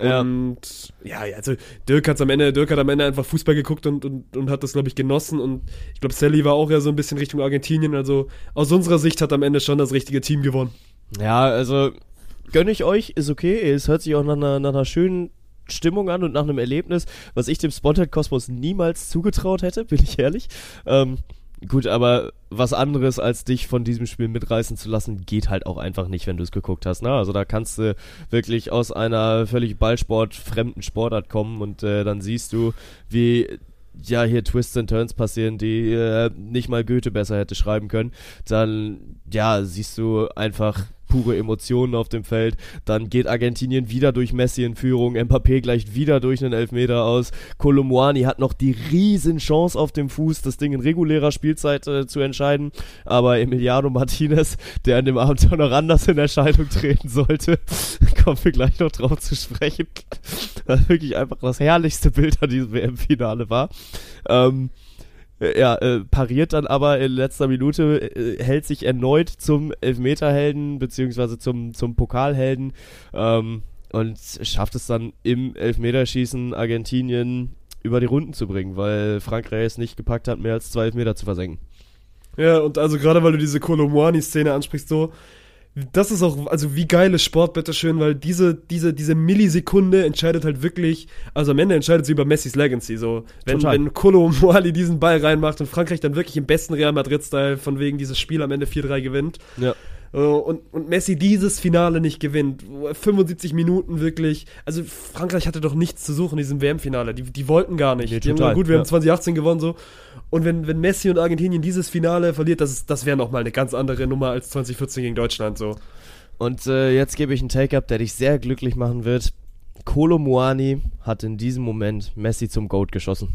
[SPEAKER 1] Ja.
[SPEAKER 2] Und ja, also Dirk hat's am Ende, Dirk hat am Ende einfach Fußball geguckt und, und, und hat das, glaube ich, genossen. Und ich glaube, Sally war auch ja so ein bisschen Richtung Argentinien. Also aus unserer Sicht hat am Ende schon das richtige Team gewonnen.
[SPEAKER 1] Ja, also gönne ich euch, ist okay. Es hört sich auch nach einer, nach einer schönen Stimmung an und nach einem Erlebnis, was ich dem Spontan Kosmos niemals zugetraut hätte, bin ich ehrlich. Ähm, gut, aber was anderes als dich von diesem Spiel mitreißen zu lassen, geht halt auch einfach nicht, wenn du es geguckt hast. Ne? Also da kannst du wirklich aus einer völlig Ballsport-fremden Sportart kommen und äh, dann siehst du, wie ja hier Twists and Turns passieren, die äh, nicht mal Goethe besser hätte schreiben können. Dann ja siehst du einfach pure Emotionen auf dem Feld. Dann geht Argentinien wieder durch Messi in Führung. Mbappé gleicht wieder durch einen Elfmeter aus. Colomwani hat noch die riesen Chance auf dem Fuß, das Ding in regulärer Spielzeit äh, zu entscheiden. Aber Emiliano Martinez, der an dem Abend auch noch anders in Erscheinung treten sollte, [laughs] kommen wir gleich noch drauf zu sprechen. [laughs] Was wirklich einfach das herrlichste Bild an diesem WM-Finale war. Ähm, ja, äh, pariert dann aber in letzter Minute, äh, hält sich erneut zum Elfmeterhelden, beziehungsweise zum, zum Pokalhelden ähm, und schafft es dann im Elfmeterschießen Argentinien über die Runden zu bringen, weil Frankreich es nicht gepackt hat, mehr als zwei Elfmeter zu versenken.
[SPEAKER 2] Ja, und also gerade weil du diese Colomwani-Szene ansprichst, so, das ist auch, also wie geil ist Sport, bitteschön, weil diese, diese, diese Millisekunde entscheidet halt wirklich, also am Ende entscheidet sie über Messis Legacy, so. Wenn,
[SPEAKER 1] Total.
[SPEAKER 2] wenn Kolo Moali diesen Ball reinmacht und Frankreich dann wirklich im besten Real Madrid-Style von wegen dieses Spiel am Ende 4-3 gewinnt.
[SPEAKER 1] Ja.
[SPEAKER 2] Äh, Und, und Messi dieses Finale nicht gewinnt. wo er 75 Minuten wirklich. Also Frankreich hatte doch nichts zu suchen in diesem WM-Finale. Die, die wollten gar nicht.
[SPEAKER 1] Nee,
[SPEAKER 2] die haben
[SPEAKER 1] total,
[SPEAKER 2] gut, wir
[SPEAKER 1] ja.
[SPEAKER 2] haben 2018 gewonnen so. Und wenn, wenn Messi und Argentinien dieses Finale verliert, das, ist- das wäre nochmal eine ganz andere Nummer als 2014 gegen Deutschland so.
[SPEAKER 1] Und äh, jetzt gebe ich einen Take-Up, der dich sehr glücklich machen wird. Kolo Muani hat in diesem Moment Messi zum Goat geschossen.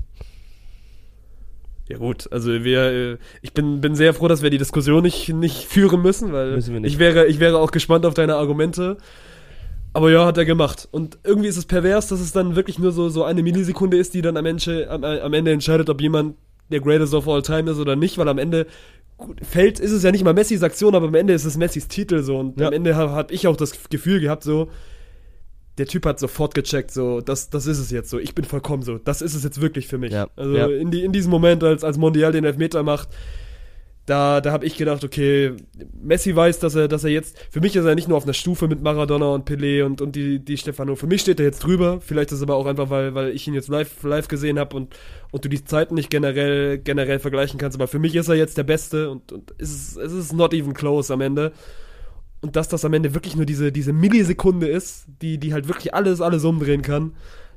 [SPEAKER 2] Ja gut, also wir, äh, ich bin, bin sehr froh, dass wir die Diskussion nicht, nicht führen müssen, weil
[SPEAKER 1] Müssen
[SPEAKER 2] ich wäre, ich wäre auch gespannt auf deine Argumente. Aber ja, hat er gemacht. Und irgendwie ist es pervers, dass es dann wirklich nur so, so eine Millisekunde ist, die dann am Ende, am, am Ende entscheidet, ob jemand der Greatest of All Time ist oder nicht, weil am Ende gut, fällt, ist es ja nicht mal Messis Aktion, aber am Ende ist es Messis Titel so. Und
[SPEAKER 1] Ja.
[SPEAKER 2] am Ende habe hab ich auch das Gefühl gehabt, so, der Typ hat sofort gecheckt, so, das, das ist es jetzt so, ich bin vollkommen so, das ist es jetzt wirklich für mich.
[SPEAKER 1] Ja,
[SPEAKER 2] Also
[SPEAKER 1] ja.
[SPEAKER 2] In, die, in diesem Moment, als, als Mondial den Elfmeter macht, da, da habe ich gedacht, okay, Messi weiß, dass er, dass er jetzt, für mich ist er nicht nur auf einer Stufe mit Maradona und Pelé und, und die, die Stefano, für mich steht er jetzt drüber, vielleicht ist es aber auch einfach, weil, weil ich ihn jetzt live, live gesehen habe und, und du die Zeiten nicht generell, generell vergleichen kannst, aber für mich ist er jetzt der Beste und, und es, ist, es ist not even close am Ende. Und dass das am Ende wirklich nur diese, diese Millisekunde ist, die, die halt wirklich alles, alles umdrehen kann.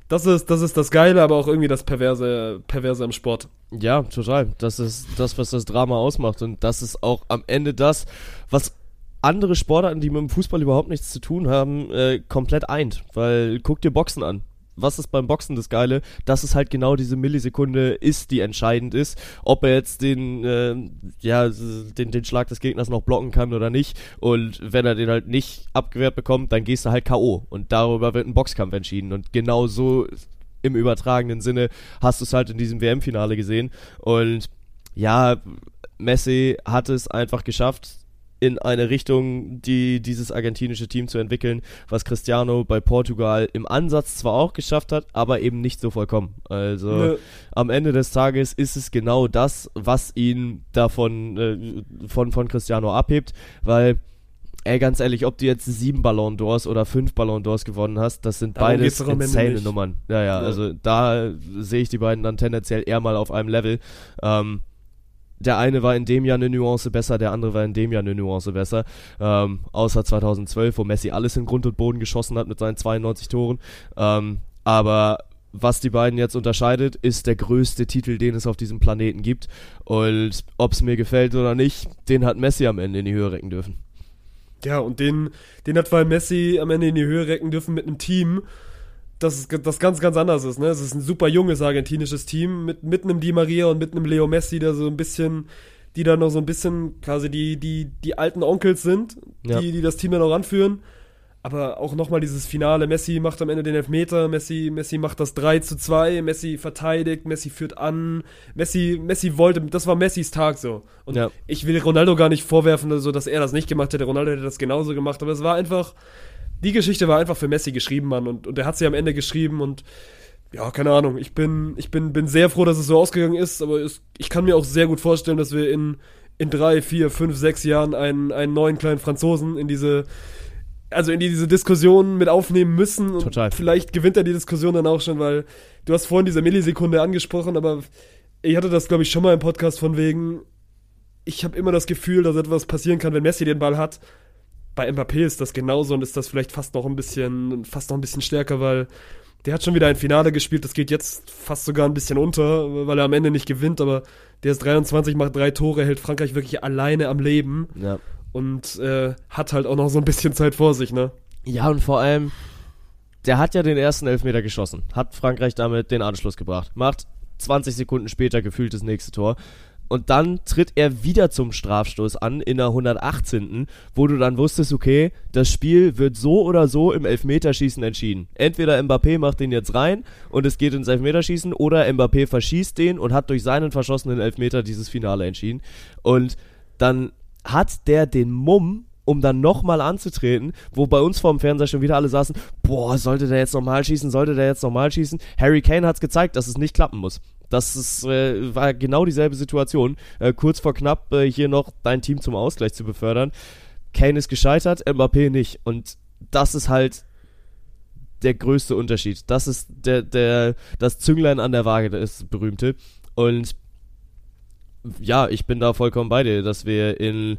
[SPEAKER 2] Das ist, das ist das Geile, aber auch irgendwie das Perverse, Perverse am Sport.
[SPEAKER 1] Ja, total. Das ist das, was das Drama ausmacht. Und das ist auch am Ende das, was andere Sportarten, die mit dem Fußball überhaupt nichts zu tun haben, äh, komplett eint. Weil guck dir Boxen an. Was ist beim Boxen das Geile? Dass es halt genau diese Millisekunde ist, die entscheidend ist. Ob er jetzt den, äh, ja, den, den Schlag des Gegners noch blocken kann oder nicht. Und wenn er den halt nicht abgewehrt bekommt, dann gehst du halt K.O. Und darüber wird ein Boxkampf entschieden. Und genau so im übertragenen Sinne hast du es halt in diesem WM-Finale gesehen. Und ja, Messi hat es einfach geschafft, in eine Richtung, die dieses argentinische Team zu entwickeln, was Cristiano bei Portugal im Ansatz zwar auch geschafft hat, aber eben nicht so vollkommen. Also
[SPEAKER 2] Ne.
[SPEAKER 1] am Ende des Tages ist es genau das, was ihn davon äh, von, von Cristiano abhebt, weil Ey, ganz ehrlich, ob du jetzt sieben Ballon d'Ors oder fünf Ballon d'Ors gewonnen hast, das sind
[SPEAKER 2] Darum
[SPEAKER 1] beides insane. Nummern. Ja, ja,
[SPEAKER 2] Ja.
[SPEAKER 1] also da sehe ich die beiden dann tendenziell eher mal auf einem Level. Ähm, der eine war in dem Jahr eine Nuance besser, der andere war in dem Jahr eine Nuance besser. Ähm, außer 2012, wo Messi alles in Grund und Boden geschossen hat mit seinen 92 Toren. Ähm, aber was die beiden jetzt unterscheidet, ist der größte Titel, den es auf diesem Planeten gibt. Und ob es mir gefällt oder nicht, den hat Messi am Ende in die Höhe recken dürfen.
[SPEAKER 2] Ja, und den, den hat vor allem Messi am Ende in die Höhe recken dürfen mit einem Team, das, das ganz, ganz anders ist. Ne? Es ist ein super junges argentinisches Team mit, mit einem Di Maria und mit einem Leo Messi, der so ein bisschen, die da noch so ein bisschen quasi die, die, die alten Onkels sind,
[SPEAKER 1] Ja.
[SPEAKER 2] die, die das Team dann auch ranführen. Aber auch nochmal dieses Finale, Messi macht am Ende den Elfmeter, Messi, Messi macht das 3 zu 2, Messi verteidigt, Messi führt an, Messi, Messi wollte, das war Messis Tag so. Und
[SPEAKER 1] Ja.
[SPEAKER 2] ich will Ronaldo gar nicht vorwerfen, also, dass er das nicht gemacht hätte, Ronaldo hätte das genauso gemacht, aber es war einfach die Geschichte war einfach für Messi geschrieben, Mann. Und, und er hat sie am Ende geschrieben und ja, keine Ahnung. Ich bin, ich bin, bin sehr froh, dass es so ausgegangen ist, aber es, ich kann mir auch sehr gut vorstellen, dass wir in, in drei, vier, fünf, sechs Jahren einen, einen neuen kleinen Franzosen in diese, also in diese Diskussion mit aufnehmen müssen. Und
[SPEAKER 1] Total.
[SPEAKER 2] vielleicht gewinnt er die Diskussion dann auch schon, weil du hast vorhin diese Millisekunde angesprochen, aber ich hatte das, glaube ich, schon mal im Podcast von wegen, ich habe immer das Gefühl, dass etwas passieren kann, wenn Messi den Ball hat. Bei Mbappé ist das genauso und ist das vielleicht fast noch ein bisschen, fast noch ein bisschen stärker, weil der hat schon wieder ein Finale gespielt, das geht jetzt fast sogar ein bisschen unter, weil er am Ende nicht gewinnt, aber der ist 23, macht drei Tore, hält Frankreich wirklich alleine am Leben
[SPEAKER 1] Ja.
[SPEAKER 2] und äh, hat halt auch noch so ein bisschen Zeit vor sich, ne?
[SPEAKER 1] Ja, und vor allem, der hat ja den ersten Elfmeter geschossen, hat Frankreich damit den Anschluss gebracht, macht 20 Sekunden später gefühlt das nächste Tor. Und dann tritt er wieder zum Strafstoß an in der 118., wo du dann wusstest, okay, das Spiel wird so oder so im Elfmeterschießen entschieden. Entweder Mbappé macht den jetzt rein und es geht ins Elfmeterschießen oder Mbappé verschießt den und hat durch seinen verschossenen Elfmeter dieses Finale entschieden. Und dann hat der den Mumm, um dann nochmal anzutreten, wo bei uns vorm Fernseher schon wieder alle saßen, boah, sollte der jetzt nochmal schießen, sollte der jetzt nochmal schießen. Harry Kane hat's gezeigt, dass es nicht klappen muss. Das ist, äh, war genau dieselbe Situation. Äh, kurz vor knapp äh, hier noch dein Team zum Ausgleich zu befördern. Kane ist gescheitert, Mbappé nicht. Und das ist halt der größte Unterschied. Das ist der, der, das Zünglein an der Waage, das berühmte. Und ja, ich bin da vollkommen bei dir, dass wir in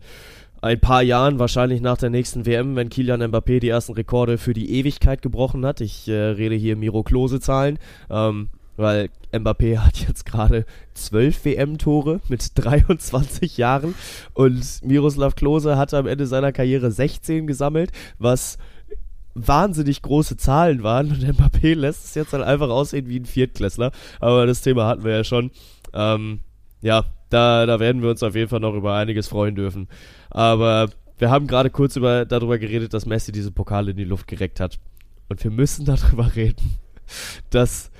[SPEAKER 1] ein paar Jahren, wahrscheinlich nach der nächsten WM, wenn Kilian Mbappé die ersten Rekorde für die Ewigkeit gebrochen hat. Ich äh, rede hier Miro Klose-Zahlen, ähm, weil Mbappé hat jetzt gerade 12 WM-Tore mit [laughs] 23 Jahren und Miroslav Klose hat am Ende seiner Karriere 16 gesammelt, was wahnsinnig große Zahlen waren und [laughs] Mbappé lässt es jetzt halt einfach aussehen wie ein Viertklässler, aber das Thema hatten wir ja schon. Ähm, ja, da, da werden wir uns auf jeden Fall noch über einiges freuen dürfen. Aber wir haben gerade kurz über, darüber geredet, dass Messi diese Pokale in die Luft gereckt hat. Und wir müssen [laughs] darüber reden, dass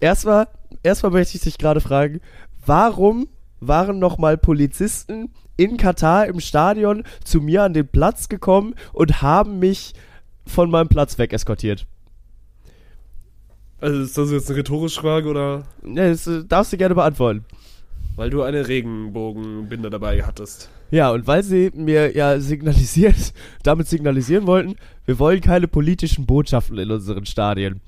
[SPEAKER 1] erstmal, erstmal möchte ich dich gerade fragen, warum waren nochmal Polizisten in Katar im Stadion zu mir an den Platz gekommen und haben mich von meinem Platz weg eskortiert?
[SPEAKER 2] Also ist das jetzt eine rhetorische Frage oder
[SPEAKER 1] Ja, das äh, darfst du gerne beantworten.
[SPEAKER 2] weil du eine Regenbogenbinde dabei hattest?
[SPEAKER 1] Ja, und weil sie mir ja signalisiert, [laughs] damit signalisieren wollten, wir wollen keine politischen Botschaften in unseren Stadien.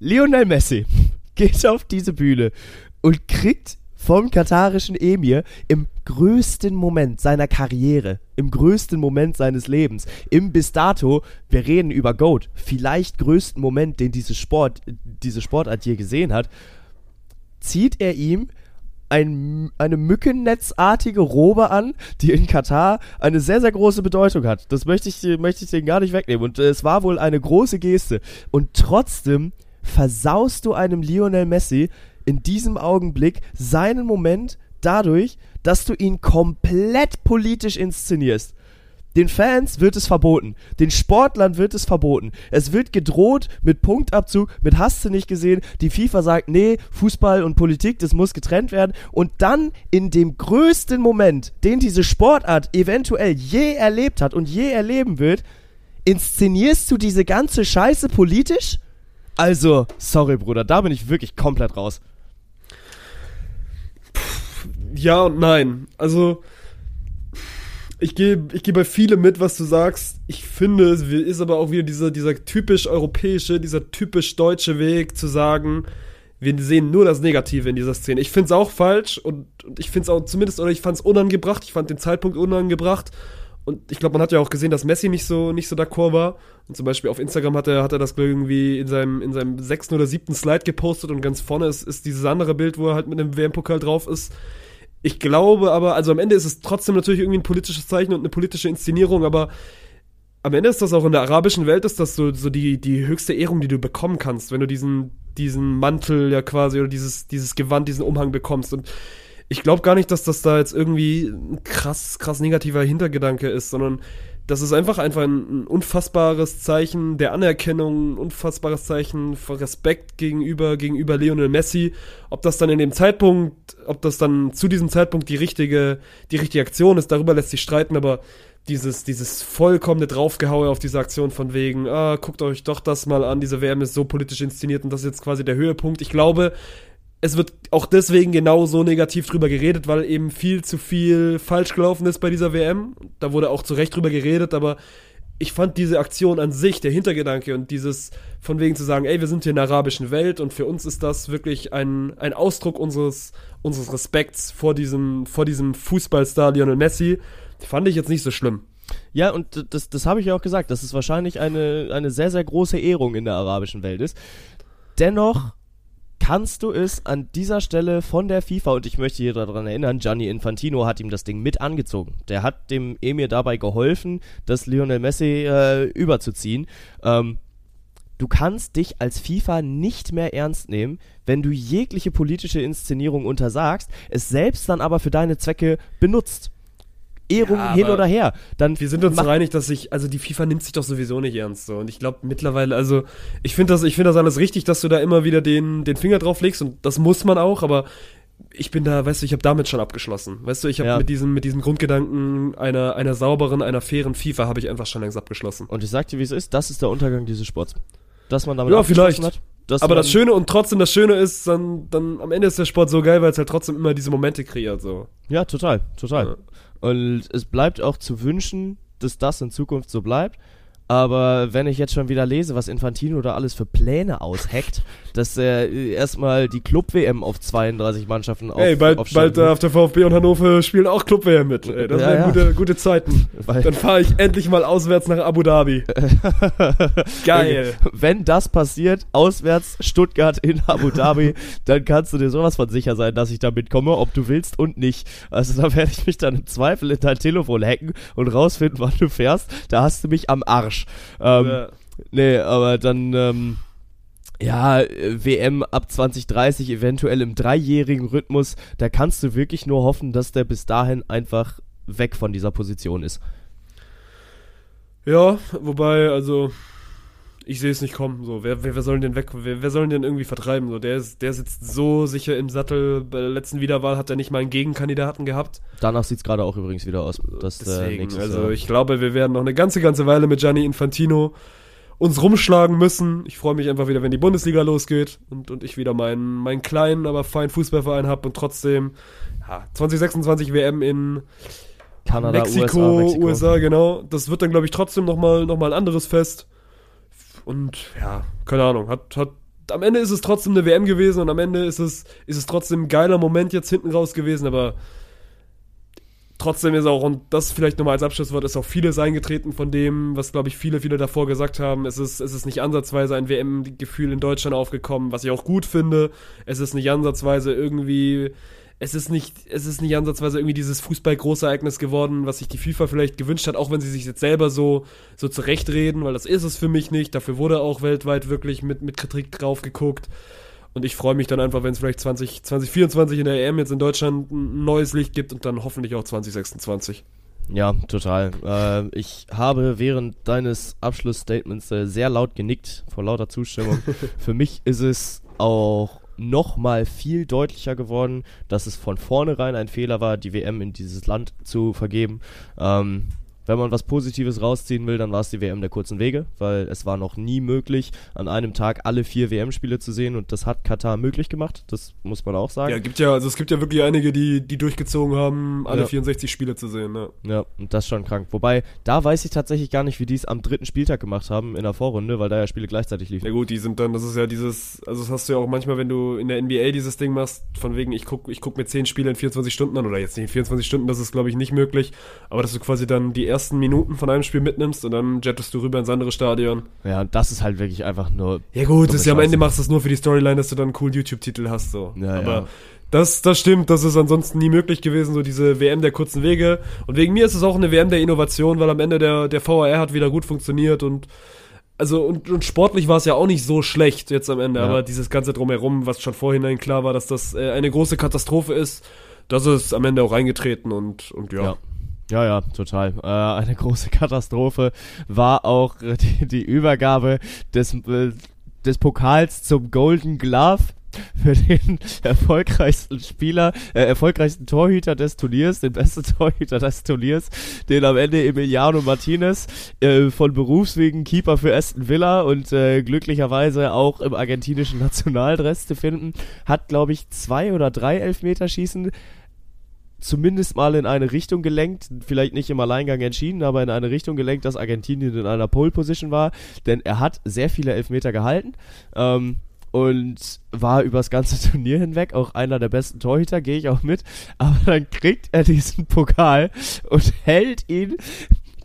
[SPEAKER 1] Lionel Messi [laughs] geht auf diese Bühne und kriegt vom katarischen Emir im größten Moment seiner Karriere, im größten Moment seines Lebens, im bis dato, wir reden über Goat, vielleicht größten Moment, den diese Sport, diese Sportart je gesehen hat, zieht er ihm ein, eine mückennetzartige Robe an, die in Katar eine sehr, sehr große Bedeutung hat. Das möchte ich, möchte ich denen gar nicht wegnehmen. Und äh, es war wohl eine große Geste. Und trotzdem versaust du einem Lionel Messi in diesem Augenblick seinen Moment dadurch, dass du ihn komplett politisch inszenierst. Den Fans wird es verboten. Den Sportlern wird es verboten. Es wird gedroht mit Punktabzug, mit hast du nicht gesehen. Die FIFA sagt, nee, Fußball und Politik, das muss getrennt werden. Und dann in dem größten Moment, den diese Sportart eventuell je erlebt hat und je erleben wird, inszenierst du diese ganze Scheiße politisch? Also, sorry, Bruder, da bin ich wirklich komplett raus.
[SPEAKER 2] Ja und nein. Also, ich gehe ich geh bei vielem mit, was du sagst. Ich finde, es ist aber auch wieder dieser, dieser typisch europäische, dieser typisch deutsche Weg zu sagen, wir sehen nur das Negative in dieser Szene. Ich finde es auch falsch und, und ich finde es auch zumindest, oder ich fand es unangebracht, ich fand den Zeitpunkt unangebracht. Und ich glaube, man hat ja auch gesehen, dass Messi nicht so, nicht so d'accord war. Und zum Beispiel auf Instagram hat er, hat er das irgendwie in seinem, in seinem sechsten oder siebten Slide gepostet und ganz vorne ist, ist dieses andere Bild, wo er halt mit einem WM-Pokal drauf ist. Ich glaube aber, also am Ende ist es trotzdem natürlich irgendwie ein politisches Zeichen und eine politische Inszenierung, aber am Ende ist das auch in der arabischen Welt, ist das so, so die, die höchste Ehrung, die du bekommen kannst, wenn du diesen, diesen Mantel ja quasi oder dieses, dieses Gewand, diesen Umhang bekommst. Und ich glaube gar nicht, dass das da jetzt irgendwie ein krass, krass negativer Hintergedanke ist, sondern das ist einfach einfach ein, ein unfassbares Zeichen der Anerkennung, ein unfassbares Zeichen von Respekt gegenüber, gegenüber Lionel Messi. Ob das dann in dem Zeitpunkt, ob das dann zu diesem Zeitpunkt die richtige, die richtige Aktion ist, darüber lässt sich streiten, aber dieses, dieses vollkommene Draufgehaue auf diese Aktion von wegen, ah, guckt euch doch das mal an, diese WM ist so politisch inszeniert und das ist jetzt quasi der Höhepunkt. Ich glaube, es wird auch deswegen genau so negativ drüber geredet, weil eben viel zu viel falsch gelaufen ist bei dieser WM. Da wurde auch zu Recht drüber geredet, aber ich fand diese Aktion an sich, der Hintergedanke und dieses von wegen zu sagen, ey, wir sind hier in der arabischen Welt und für uns ist das wirklich ein, ein Ausdruck unseres, unseres Respekts vor diesem, vor diesem Fußballstar Lionel Messi, fand ich jetzt nicht so schlimm.
[SPEAKER 1] Ja, und das, das habe ich ja auch gesagt, dass es wahrscheinlich eine, eine sehr, sehr große Ehrung in der arabischen Welt ist. Dennoch kannst du es an dieser Stelle von der FIFA, und ich möchte hier daran erinnern, Gianni Infantino hat ihm das Ding mit angezogen. Der hat dem Emir dabei geholfen, das Lionel Messi äh, überzuziehen. Ähm, du kannst dich als FIFA nicht mehr ernst nehmen, wenn du jegliche politische Inszenierung untersagst, es selbst dann aber für deine Zwecke benutzt. Ehrung
[SPEAKER 2] Ja,
[SPEAKER 1] hin oder her. Dann
[SPEAKER 2] Wir sind uns
[SPEAKER 1] mach-
[SPEAKER 2] einig, dass sich, also die FIFA nimmt sich doch sowieso nicht ernst so. Und ich glaube mittlerweile, also ich finde das, ich finde das alles richtig, dass du da immer wieder den, den Finger drauf legst und das muss man auch, aber ich bin da, weißt du, ich habe damit schon abgeschlossen. Weißt du, ich habe
[SPEAKER 1] Ja.
[SPEAKER 2] mit diesem, mit diesem Grundgedanken einer, einer sauberen, einer fairen FIFA habe ich einfach schon längst abgeschlossen.
[SPEAKER 1] Und ich sag dir, wie es ist, das ist der Untergang dieses Sports. Dass man damit
[SPEAKER 2] Ja, vielleicht.
[SPEAKER 1] Hat,
[SPEAKER 2] Aber das Schöne und trotzdem das Schöne ist, dann, dann am Ende ist der Sport so geil, weil es halt trotzdem immer diese Momente kreiert, so.
[SPEAKER 1] Ja, total, total.
[SPEAKER 2] Ja.
[SPEAKER 1] Und es bleibt auch zu wünschen, dass das in Zukunft so bleibt. Aber wenn ich jetzt schon wieder lese, was Infantino da alles für Pläne ausheckt, [laughs] dass er äh, erstmal die Club-WM auf 32 Mannschaften auf,
[SPEAKER 2] Ey, bald, bald äh,
[SPEAKER 1] will.
[SPEAKER 2] auf der VfB und Hannover spielen auch Club-WM mit. Ey, das
[SPEAKER 1] Ja,
[SPEAKER 2] wären
[SPEAKER 1] ja.
[SPEAKER 2] gute, gute Zeiten. [laughs]
[SPEAKER 1] Weil-
[SPEAKER 2] Dann fahre ich endlich mal auswärts nach Abu Dhabi. [laughs] Geil.
[SPEAKER 1] Wenn das passiert, auswärts Stuttgart in Abu Dhabi, dann kannst du dir sowas von sicher sein, dass ich da mitkomme, ob du willst und nicht. Also da werde ich mich dann im Zweifel in dein Telefon hacken und rausfinden, wann du fährst. Da hast du mich am Arsch. Ähm,
[SPEAKER 2] Ja.
[SPEAKER 1] Nee, aber dann, ähm, ja, WM ab 2030, eventuell im dreijährigen Rhythmus, da kannst du wirklich nur hoffen, dass der bis dahin einfach weg von dieser Position ist.
[SPEAKER 2] Ja, wobei, also, ich sehe es nicht kommen. So, wer, wer, wer soll denn weg? Wer, wer soll den irgendwie vertreiben? So, der, ist, der sitzt so sicher im Sattel. Bei der letzten Wiederwahl hat er nicht mal einen Gegenkandidaten gehabt.
[SPEAKER 1] Danach sieht's gerade auch übrigens wieder aus. Dass, äh,
[SPEAKER 2] Deswegen,
[SPEAKER 1] nächstes
[SPEAKER 2] also ich glaube, wir werden noch eine ganze, ganze Weile mit Gianni Infantino uns rumschlagen müssen. Ich freue mich einfach wieder, wenn die Bundesliga losgeht und, und ich wieder meinen, meinen kleinen, aber feinen Fußballverein habe und trotzdem ja, 2026 WM in
[SPEAKER 1] Kanada,
[SPEAKER 2] Mexiko,
[SPEAKER 1] USA,
[SPEAKER 2] USA,
[SPEAKER 1] Mexiko.
[SPEAKER 2] genau. Das wird dann, glaube ich, trotzdem nochmal noch mal ein anderes Fest. Und ja, keine Ahnung, hat, hat, am Ende ist es trotzdem eine WM gewesen und am Ende ist es, ist es trotzdem ein geiler Moment jetzt hinten raus gewesen, aber trotzdem ist auch, und das vielleicht nochmal als Abschlusswort, ist auch vieles eingetreten von dem, was, glaube ich, viele, viele davor gesagt haben. Es ist, es ist nicht ansatzweise ein WM-Gefühl in Deutschland aufgekommen, was ich auch gut finde. Es ist nicht ansatzweise irgendwie es ist nicht, es ist nicht ansatzweise irgendwie dieses Fußball-Großereignis geworden, was sich die FIFA vielleicht gewünscht hat, auch wenn sie sich jetzt selber so, so zurechtreden, weil das ist es für mich nicht. Dafür wurde auch weltweit wirklich mit, mit Kritik drauf geguckt. Und ich freue mich dann einfach, wenn es vielleicht 20, 2024 in der EM jetzt in Deutschland ein neues Licht gibt und dann hoffentlich auch 2026.
[SPEAKER 1] Ja, total. Äh, ich habe während deines Abschlussstatements äh, sehr laut genickt, vor lauter Zustimmung. [laughs] Für mich ist es auch noch mal viel deutlicher geworden, dass es von vornherein ein Fehler war, die WM in dieses Land zu vergeben. Ähm, wenn man was Positives rausziehen will, dann war es die WM der kurzen Wege, weil es war noch nie möglich, an einem Tag alle vier WM-Spiele zu sehen und das hat Katar möglich gemacht, das muss man auch sagen.
[SPEAKER 2] Ja, gibt ja, also es gibt ja wirklich einige, die, die durchgezogen haben, alle
[SPEAKER 1] Ja.
[SPEAKER 2] 64 Spiele zu sehen, ne?
[SPEAKER 1] Ja, und das ist schon krank. Wobei, da weiß ich tatsächlich gar nicht, wie die es am dritten Spieltag gemacht haben in der Vorrunde, weil da ja Spiele gleichzeitig liefen.
[SPEAKER 2] Ja gut, die sind dann, das ist ja dieses, also das hast du ja auch manchmal, wenn du in der NBA dieses Ding machst, von wegen, ich guck, ich guck mir 10 Spiele in 24 Stunden an, oder jetzt nicht in 24 Stunden, das ist glaube ich nicht möglich, aber dass du quasi dann die ersten Minuten von einem Spiel mitnimmst und dann jettest du rüber ins andere Stadion.
[SPEAKER 1] Ja, das ist halt wirklich einfach nur.
[SPEAKER 2] Ja gut, ist ja am. Ende machst du es nur für die Storyline, dass du dann einen coolen YouTube-Titel hast, so.
[SPEAKER 1] Ja,
[SPEAKER 2] aber
[SPEAKER 1] ja.
[SPEAKER 2] Das, das stimmt, das ist ansonsten nie möglich gewesen, so diese WM der kurzen Wege. Und wegen mir ist es auch eine WM der Innovation, weil am Ende der, der VAR hat wieder gut funktioniert und also und, und sportlich war es ja auch nicht so schlecht jetzt am Ende,
[SPEAKER 1] Ja.
[SPEAKER 2] aber dieses ganze drumherum, was schon vorhinein klar war, dass das äh, eine große Katastrophe ist, das ist am Ende auch eingetreten und, und ja.
[SPEAKER 1] Ja. Ja, ja, total. Äh, eine große [laughs] Katastrophe war auch äh, die, die Übergabe des, äh, des Pokals zum Golden Glove für den [laughs] erfolgreichsten Spieler, äh, erfolgreichsten Torhüter des Turniers, den besten [laughs] Torhüter des Turniers, den am Ende Emiliano Martinez, äh, von Berufswegen Keeper für Aston Villa und äh, glücklicherweise auch im argentinischen Nationaldress zu finden, hat, glaube ich, zwei oder drei Elfmeterschießen zumindest mal in eine Richtung gelenkt, vielleicht nicht im Alleingang entschieden, aber in eine Richtung gelenkt, dass Argentinien in einer Pole Position war, denn er hat sehr viele Elfmeter gehalten. Ähm, und war übers ganze [laughs] Turnier hinweg auch einer der besten Torhüter, gehe ich auch mit. Aber dann kriegt er diesen Pokal und hält ihn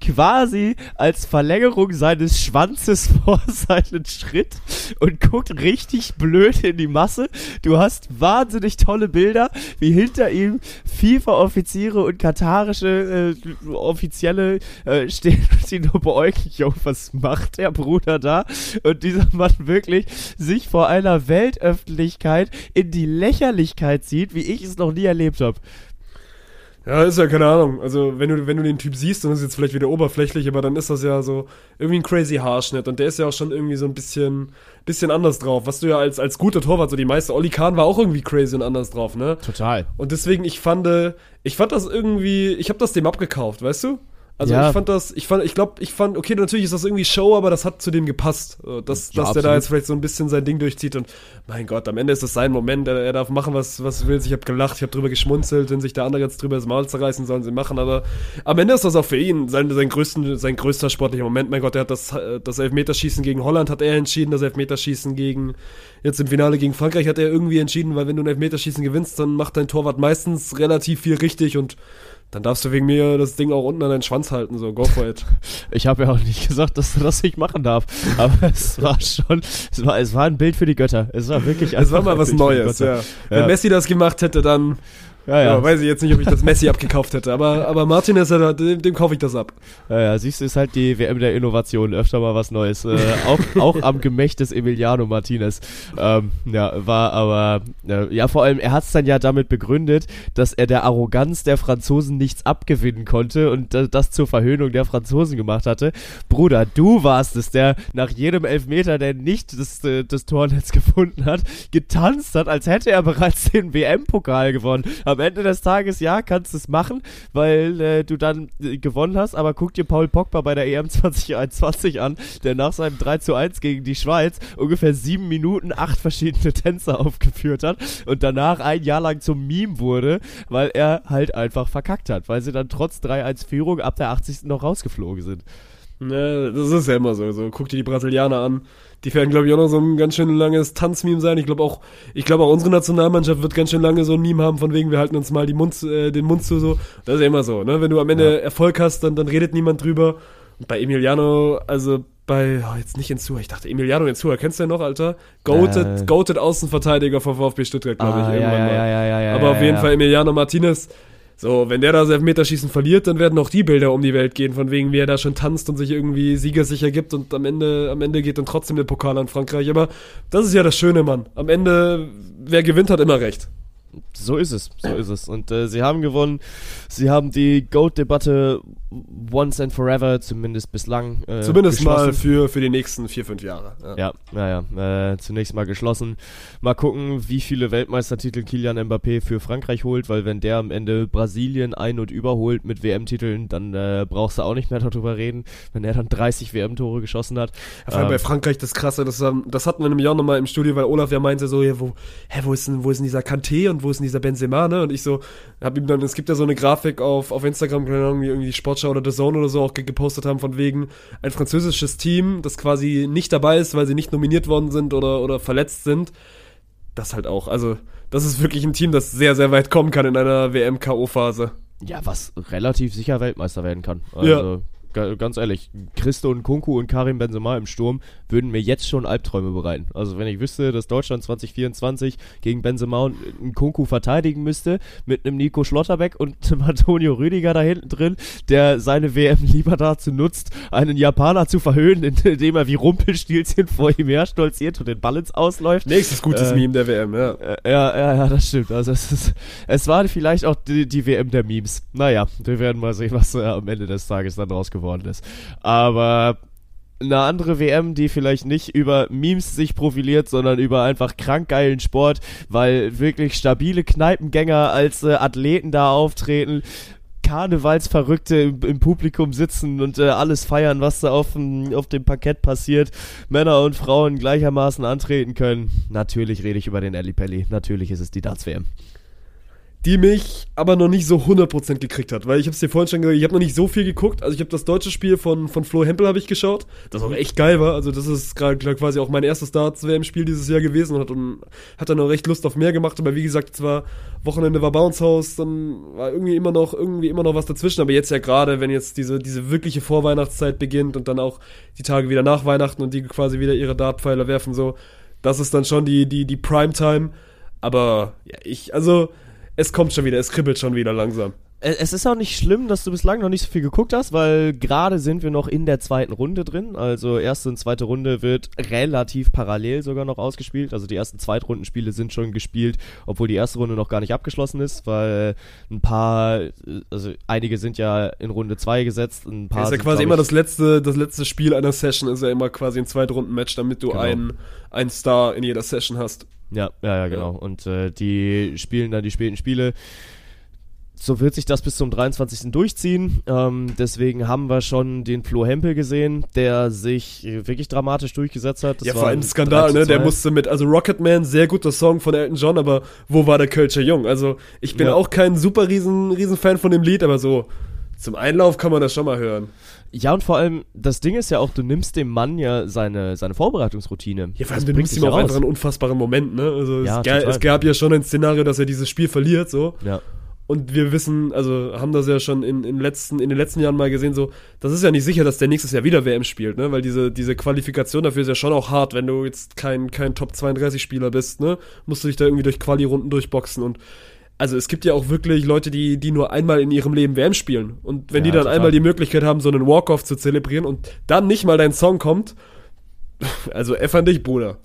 [SPEAKER 1] quasi als Verlängerung seines Schwanzes [laughs] vor seinen Schritt und guckt richtig blöd in die Masse. Du hast wahnsinnig tolle Bilder, wie hinter ihm FIFA-Offiziere und katarische äh, Offizielle äh, stehen und sie nur beäugen. Jo, was macht der Bruder da? Und dieser Mann wirklich sich vor einer Weltöffentlichkeit in die Lächerlichkeit sieht, wie ich es noch nie erlebt habe.
[SPEAKER 2] Ja, ist ja keine Ahnung. Also, wenn du, wenn du den Typ siehst, dann ist es jetzt vielleicht wieder oberflächlich, aber dann ist das ja so irgendwie ein crazy Haarschnitt. Und der ist ja auch schon irgendwie so ein bisschen, bisschen anders drauf. Was du ja als, als guter Torwart, so die meiste, Oli Kahn war auch irgendwie crazy und anders drauf, ne?
[SPEAKER 1] Total.
[SPEAKER 2] Und deswegen, ich fand, ich fand das irgendwie, ich habe das dem abgekauft, weißt du? Also
[SPEAKER 1] Ja.
[SPEAKER 2] ich fand das, ich fand, ich glaube, ich fand, okay, natürlich ist das irgendwie Show, aber das hat zu dem gepasst, dass,
[SPEAKER 1] Ja,
[SPEAKER 2] dass der da jetzt vielleicht so ein bisschen sein Ding durchzieht und mein Gott, am Ende ist es sein Moment, er, er darf machen, was, was will. Ich habe gelacht, ich habe drüber geschmunzelt, wenn sich der andere jetzt drüber das Maul zerreißen, sollen sie machen, aber am Ende ist das auch für ihn sein, sein, größten, sein größter sportlicher Moment. Mein Gott, er hat das, das Elfmeterschießen gegen Holland hat er entschieden, das Elfmeterschießen gegen, jetzt im Finale gegen Frankreich hat er irgendwie entschieden, weil wenn du ein Elfmeterschießen gewinnst, dann macht dein Torwart meistens relativ viel richtig und dann darfst du wegen mir das Ding auch unten an deinen Schwanz halten, so go for it. [laughs]
[SPEAKER 1] Ich habe ja auch nicht gesagt, dass du das nicht machen darf. Aber es war schon, es war, es war ein Bild für die Götter. Es war wirklich
[SPEAKER 2] Es war mal was Neues, ja. Wenn
[SPEAKER 1] Ja.
[SPEAKER 2] Messi das gemacht hätte, dann
[SPEAKER 1] Ja,
[SPEAKER 2] ja. weiß ich jetzt nicht, ob ich das Messi abgekauft hätte, aber, aber Martinez, äh, dem, dem kaufe ich das ab.
[SPEAKER 1] Ja, ja, siehst du, ist halt die WM der Innovation. Öfter mal was Neues. Äh, auch, auch am Gemächt des Emiliano Martinez. Ähm, ja, war aber, äh, ja, vor allem, er hat es dann ja damit begründet, dass er der Arroganz der Franzosen nichts abgewinnen konnte und äh, das zur Verhöhnung der Franzosen gemacht hatte. Bruder, du warst es, der nach jedem Elfmeter, der nicht das, äh, das Tornetz [laughs] gefunden hat, getanzt hat, als hätte er bereits den WM-Pokal gewonnen. Am Ende des Tages, ja, kannst du es machen, weil äh, du dann äh, gewonnen hast, aber guck dir Paul Pogba bei der EM 2021 an, der nach seinem 3 zu 1 gegen die Schweiz ungefähr sieben Minuten acht verschiedene Tänze aufgeführt hat und danach ein Jahr lang zum Meme wurde, weil er halt einfach verkackt hat, weil sie dann trotz 3-1 Führung ab der 80. noch rausgeflogen sind.
[SPEAKER 2] Ne, das ist ja immer so. so. Guck dir die Brasilianer an. Die werden, glaube ich, auch noch so ein ganz schön langes Tanzmeme sein. Ich glaube auch, ich glaube auch unsere Nationalmannschaft wird ganz schön lange so ein Meme haben, von wegen, wir halten uns mal die Mund, äh, den Mund zu so. Das ist ja immer so, ne? Wenn du am Ende
[SPEAKER 1] Ja.
[SPEAKER 2] Erfolg hast, dann, dann redet niemand drüber. Und bei Emiliano, also bei, oh, jetzt nicht Enzua, ich dachte Emiliano Enzua, kennst du den noch, Alter? Goated,
[SPEAKER 1] Äh.
[SPEAKER 2] goated Außenverteidiger von VfB Stuttgart, glaube ich,
[SPEAKER 1] Ah, ja,
[SPEAKER 2] irgendwann
[SPEAKER 1] ja,
[SPEAKER 2] mal.
[SPEAKER 1] ja, ja, ja, ja,
[SPEAKER 2] Aber auf jeden. Fall Emiliano Martinez. So, wenn der das Elfmeterschießen verliert, dann werden auch die Bilder um die Welt gehen, von wegen, wie er da schon tanzt und sich irgendwie siegersicher gibt und am Ende, am Ende geht dann trotzdem der Pokal an Frankreich. Aber das ist ja das Schöne, Mann. Am Ende, wer gewinnt, hat immer recht.
[SPEAKER 1] So ist es, so ist es. Und äh, sie haben gewonnen. Sie haben die Goat-Debatte once and forever, zumindest bislang. Äh,
[SPEAKER 2] Zumindest mal für, für die nächsten vier, fünf Jahre.
[SPEAKER 1] Ja, ja, ja. Äh, zunächst mal geschlossen. Mal gucken, wie viele Weltmeistertitel Kilian Mbappé für Frankreich holt, weil wenn der am Ende Brasilien ein- und überholt mit WM-Titeln, dann äh, brauchst du auch nicht mehr darüber reden, wenn er dann 30 WM-Tore geschossen hat.
[SPEAKER 2] Vor allem
[SPEAKER 1] Ähm,
[SPEAKER 2] bei Frankreich das Krasse, das, ähm, das hatten wir nämlich auch nochmal im Studio, weil Olaf ja meinte so, ja, wo, hä, wo ist denn, wo ist denn dieser Kanté und wo ist denn dieser Benzema, ne? Und ich so, hab ihm dann, es gibt ja so eine Grafik auf, auf Instagram, keine Ahnung, wie irgendwie die Sportschau oder The Zone oder so auch ge gepostet haben, von wegen ein französisches Team, das quasi nicht dabei ist, weil sie nicht nominiert worden sind oder, oder verletzt sind. Das halt auch, also, das ist wirklich ein Team, das sehr, sehr weit kommen kann in einer WM-K.O.-Phase.
[SPEAKER 1] Ja, was relativ sicher Weltmeister werden kann.
[SPEAKER 2] Ja.
[SPEAKER 1] Also, ga- ganz ehrlich, Christo und Kunku und Karim Benzema im Sturm würden mir jetzt schon Albträume bereiten. Also, wenn ich wüsste, dass Deutschland 2024 gegen Benzema und einen Kunku verteidigen müsste, mit einem Nico Schlotterbeck und [laughs] einem Antonio Rüdiger da hinten drin, der seine WM lieber dazu nutzt, einen Japaner zu verhöhnen, indem er wie Rumpelstilzchen vor ihm her stolziert und den Ball ins Ausläuft.
[SPEAKER 2] Nächstes gutes
[SPEAKER 1] Äh,
[SPEAKER 2] Meme der WM, ja.
[SPEAKER 1] Äh, Ja, ja, ja, das stimmt. Also es, ist, es war vielleicht auch die, die WM der Memes. Naja, wir werden mal sehen, was äh, am Ende des Tages dann draus geworden ist. Aber eine andere WM, die vielleicht nicht über Memes sich profiliert, sondern über einfach krank geilen Sport, weil wirklich stabile Kneipengänger als äh, Athleten da auftreten. Karnevalsverrückte im, im Publikum sitzen und äh, alles feiern, was da auf dem, auf dem Parkett passiert. Männer und Frauen gleichermaßen antreten können. Natürlich rede ich über den Pelli. Natürlich ist es die Darts-WM
[SPEAKER 2] die mich aber noch nicht so 100% gekriegt hat, weil ich habe es dir vorhin schon gesagt, ich habe noch nicht so viel geguckt, also ich habe das deutsche Spiel von, von Flo Hempel habe ich geschaut, das auch echt geil war, also das ist gerade quasi auch mein erstes Darts-WM-Spiel dieses Jahr gewesen und hat, und hat dann auch recht Lust auf mehr gemacht, aber wie gesagt, zwar Wochenende war Bounce House, dann war irgendwie immer noch, irgendwie immer noch was dazwischen, aber jetzt ja gerade, wenn jetzt diese, diese wirkliche Vorweihnachtszeit beginnt und dann auch die Tage wieder nach Weihnachten und die quasi wieder ihre Dartpfeiler werfen, so, das ist dann schon die, die, die Primetime, aber ja, ich, also es kommt schon wieder, es kribbelt schon wieder langsam.
[SPEAKER 1] Es ist auch nicht schlimm, dass du bislang noch nicht so viel geguckt hast, weil gerade sind wir noch in der zweiten Runde drin. Also erste und zweite Runde wird relativ parallel sogar noch ausgespielt. Also die ersten Zweitrundenspiele sind schon gespielt, obwohl die erste Runde noch gar nicht abgeschlossen ist, weil ein paar, also einige sind ja in Runde zwei gesetzt, ein paar.
[SPEAKER 2] Das ist ja quasi immer das letzte, das letzte Spiel einer Session ist ja immer quasi ein Zweitrunden-Match, damit du genau. einen, einen Star in jeder Session hast.
[SPEAKER 1] Ja, ja, ja, genau. Ja. Und äh, die spielen dann die späten Spiele. So wird sich das bis zum 23. durchziehen. Ähm, deswegen haben wir schon den Flo Hempel gesehen, der sich wirklich dramatisch durchgesetzt hat.
[SPEAKER 2] Das ja, vor allem ein Skandal, ne? Der musste mit, also Rocketman, sehr guter Song von Elton John, aber wo war der Kölscher Jung? Also ich bin ja. auch kein super riesen, riesen Fan von dem Lied, aber so zum Einlauf kann man das schon mal hören.
[SPEAKER 1] Ja, und vor allem, das Ding ist ja auch, du nimmst dem Mann ja seine, seine Vorbereitungsroutine.
[SPEAKER 2] Ja, vor allem, du nimmst ihm auch raus. einfach einen unfassbaren Moment, ne? Also, ja, es, gab, es, gab ja schon ein Szenario, dass er dieses Spiel verliert, so.
[SPEAKER 1] Ja.
[SPEAKER 2] Und wir wissen, also haben das ja schon in, in, letzten, in den letzten Jahren mal gesehen, so, das ist ja nicht sicher, dass der nächstes Jahr wieder WM spielt, ne? Weil diese, diese Qualifikation dafür ist ja schon auch hart, wenn du jetzt kein, kein Top 32 Spieler bist, ne? Musst du dich da irgendwie durch Quali-Runden durchboxen und also es gibt ja auch wirklich Leute, die, die nur einmal in ihrem Leben WM spielen. Und wenn ja, die dann total. einmal die Möglichkeit haben, so einen Walk-Off zu zelebrieren und dann nicht mal dein Song kommt, also F an dich, Bruder.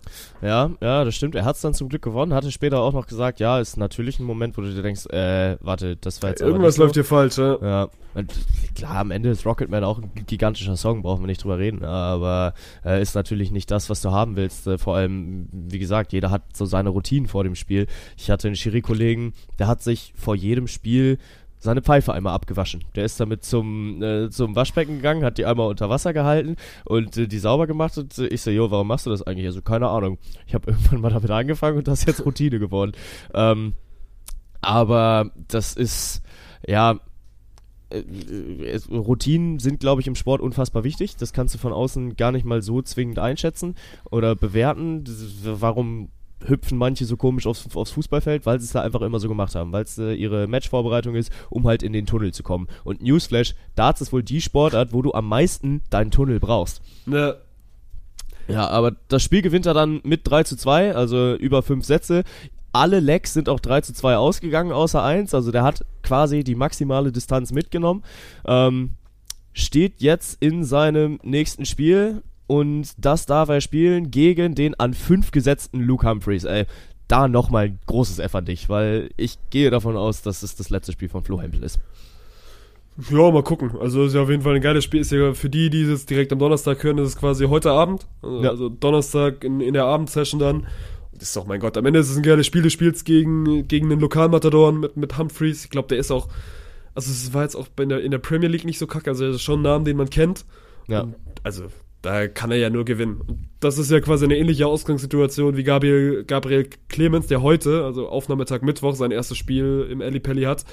[SPEAKER 1] Ja, ja, das stimmt. Er hat es dann zum Glück gewonnen, hatte später auch noch gesagt, ja, ist natürlich ein Moment, wo du dir denkst, äh, warte, das war jetzt
[SPEAKER 2] Irgendwas läuft hier falsch, ja.
[SPEAKER 1] Ja. Und klar, am Ende ist Rocketman auch ein gigantischer Song, brauchen wir nicht drüber reden, aber äh, ist natürlich nicht das, was du haben willst. Äh, vor allem, wie gesagt, jeder hat so seine Routinen vor dem Spiel. Ich hatte einen Schiri-Kollegen, der hat sich vor jedem Spiel seine Pfeife einmal abgewaschen. Der ist damit zum, äh, zum Waschbecken gegangen, hat die einmal unter Wasser gehalten und äh, die sauber gemacht und äh, ich so, jo, warum machst du das eigentlich? Also keine Ahnung. Ich habe [laughs] irgendwann mal damit angefangen und das ist jetzt Routine geworden. Ähm, aber das ist, ja, äh, äh, Routinen sind, glaube ich, im Sport unfassbar wichtig. Das kannst du von außen gar nicht mal so zwingend einschätzen oder bewerten. Warum hüpfen manche so komisch aufs, aufs Fußballfeld, weil sie es da einfach immer so gemacht haben, weil es äh, ihre Matchvorbereitung ist, um halt in den Tunnel zu kommen. Und Newsflash, Darts ist wohl die Sportart, wo du am meisten deinen Tunnel brauchst.
[SPEAKER 2] Ne.
[SPEAKER 1] Ja, aber das Spiel gewinnt er dann mit 3 zu 2, also über 5 Sätze. Alle Lecks sind auch 3 zu 2 ausgegangen, außer 1. Also der hat quasi die maximale Distanz mitgenommen. Ähm, steht jetzt in seinem nächsten Spiel und das darf er spielen gegen den an 5 gesetzten Luke Humphreys. Ey, da nochmal ein großes F an dich, weil ich gehe davon aus, dass es das letzte Spiel von Flo Hempel ist.
[SPEAKER 2] Ja, mal gucken. Also ist ja auf jeden Fall ein geiles Spiel. Ist ja für die, die es direkt am Donnerstag hören, ist es quasi heute Abend. Also, ja. also Donnerstag in, in der Abendsession dann. Das ist doch, mein Gott, am Ende ist es ein geiles Spiel. Du spielst gegen, gegen einen Lokalmatador mit, mit Humphreys. Ich glaube, der ist auch, also es war jetzt auch in der, in der Premier League nicht so kacke. Also er ist schon ein Name, den man kennt.
[SPEAKER 1] Ja. Und
[SPEAKER 2] also da kann er ja nur gewinnen. das ist ja quasi eine ähnliche Ausgangssituation wie Gabriel, Gabriel Clemens, der heute, also Aufnahmetag Mittwoch, sein erstes Spiel im Ali Pelli hat.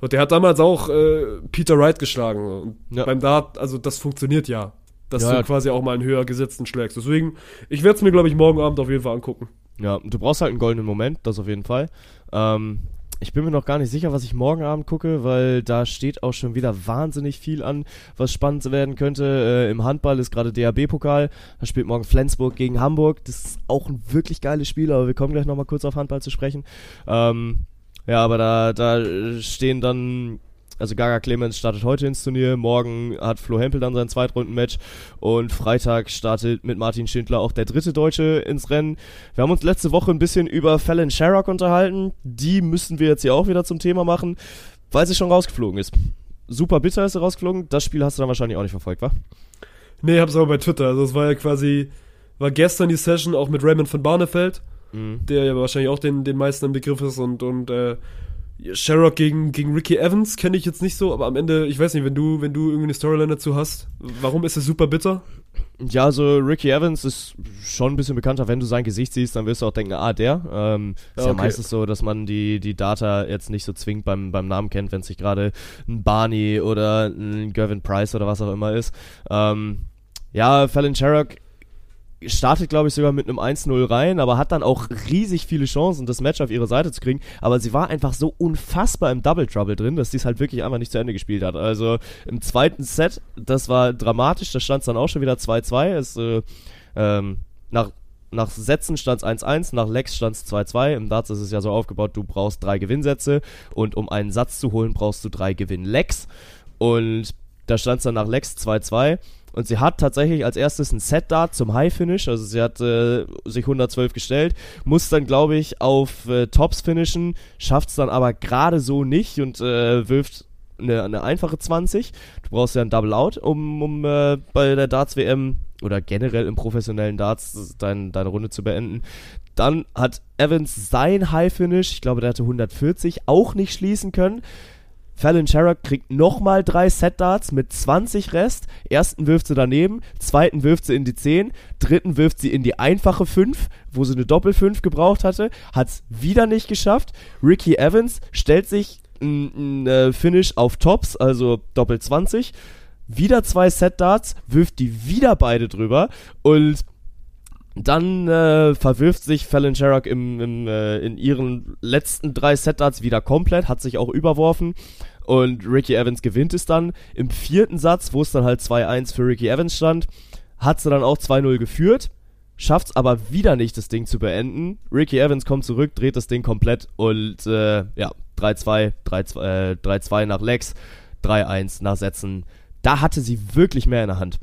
[SPEAKER 2] Und der hat damals auch äh, Peter Wright geschlagen. Und ja. beim Dart, also das funktioniert ja. Dass ja, du quasi auch mal einen höher gesetzten schlägst. Deswegen, ich werde es mir, glaube ich, morgen Abend auf jeden Fall angucken.
[SPEAKER 1] Ja, du brauchst halt einen goldenen Moment, das auf jeden Fall. Ähm, ich bin mir noch gar nicht sicher, was ich morgen Abend gucke, weil da steht auch schon wieder wahnsinnig viel an, was spannend werden könnte. Äh, Im Handball ist gerade DAB-Pokal. Da spielt morgen Flensburg gegen Hamburg. Das ist auch ein wirklich geiles Spiel, aber wir kommen gleich nochmal kurz auf Handball zu sprechen. Ähm, ja, aber da, da stehen dann also Gaga Clemens startet heute ins Turnier, morgen hat Flo Hempel dann sein Zweitrunden-Match und Freitag startet mit Martin Schindler auch der dritte Deutsche ins Rennen. Wir haben uns letzte Woche ein bisschen über Fallon Sherrock unterhalten. Die müssen wir jetzt hier auch wieder zum Thema machen, weil sie schon rausgeflogen ist. Super bitter ist sie rausgeflogen. Das Spiel hast du dann wahrscheinlich auch nicht verfolgt, wa?
[SPEAKER 2] Nee, hab's aber bei Twitter. Also es war ja quasi, war gestern die Session auch mit Raymond von Barnefeld,
[SPEAKER 1] Mhm.
[SPEAKER 2] der ja wahrscheinlich auch den, den meisten im Begriff ist und, und äh, Sherrock gegen, gegen Ricky Evans kenne ich jetzt nicht so, aber am Ende, ich weiß nicht, wenn du, wenn du irgendwie eine Storyline dazu hast, warum ist es super bitter?
[SPEAKER 1] Ja, also Ricky Evans ist schon ein bisschen bekannter. Wenn du sein Gesicht siehst, dann wirst du auch denken, ah, der. Ähm, ist ja
[SPEAKER 2] Okay.
[SPEAKER 1] meistens so, dass man die, die Data jetzt nicht so zwingend beim, beim Namen kennt, wenn es sich gerade ein Barney oder ein Gervin Price oder was auch immer ist. Ähm, ja, Fallon Sherrock startet, glaube ich, sogar mit einem 1-0 rein, aber hat dann auch riesig viele Chancen, das Match auf ihre Seite zu kriegen. Aber sie war einfach so unfassbar im Double Trouble drin, dass sie es halt wirklich einfach nicht zu Ende gespielt hat. Also im zweiten Set, das war dramatisch, da stand es dann auch schon wieder 2-2. Es, äh, ähm, nach, nach Sätzen stand es 1-1, nach Legs stand es 2-2. Im Darts ist es ja so aufgebaut, du brauchst drei Gewinnsätze und um einen Satz zu holen, brauchst du drei Gewinn-Legs. Und da stand es dann nach Lex 2-2. Und sie hat tatsächlich als erstes ein Set-Dart zum High-Finish. Also sie hat äh, sich 112 gestellt, muss dann, glaube ich, auf äh, Tops finishen, schafft es dann aber gerade so nicht und äh, wirft eine, eine einfache 20. Du brauchst ja ein Double Out, um, um äh, bei der Darts WM oder generell im professionellen Darts dein, deine Runde zu beenden. Dann hat Evans sein High Finish, ich glaube, der hatte 140, auch nicht schließen können. Fallon Sherrock kriegt nochmal drei Set-Darts mit 20 Rest. Ersten wirft sie daneben, zweiten wirft sie in die 10, dritten wirft sie in die einfache 5, wo sie eine Doppel-5 gebraucht hatte. Hat's wieder nicht geschafft. Ricky Evans stellt sich ein, ein äh, Finish auf Tops, also Doppel 20. Wieder zwei Set-Darts, wirft die wieder beide drüber und dann äh, verwirft sich Fallon Sherrock im, im, äh, in ihren letzten drei Set-Darts wieder komplett, hat sich auch überworfen. Und Ricky Evans gewinnt es dann. Im vierten Satz, wo es dann halt 2-1 für Ricky Evans stand, hat sie dann auch 2-0 geführt. Schafft es aber wieder nicht, das Ding zu beenden. Ricky Evans kommt zurück, dreht das Ding komplett und äh, ja, 3-2, 3-2 äh, 3-2 nach Lex, 3-1 nach Sätzen. Da hatte sie wirklich mehr in der Hand.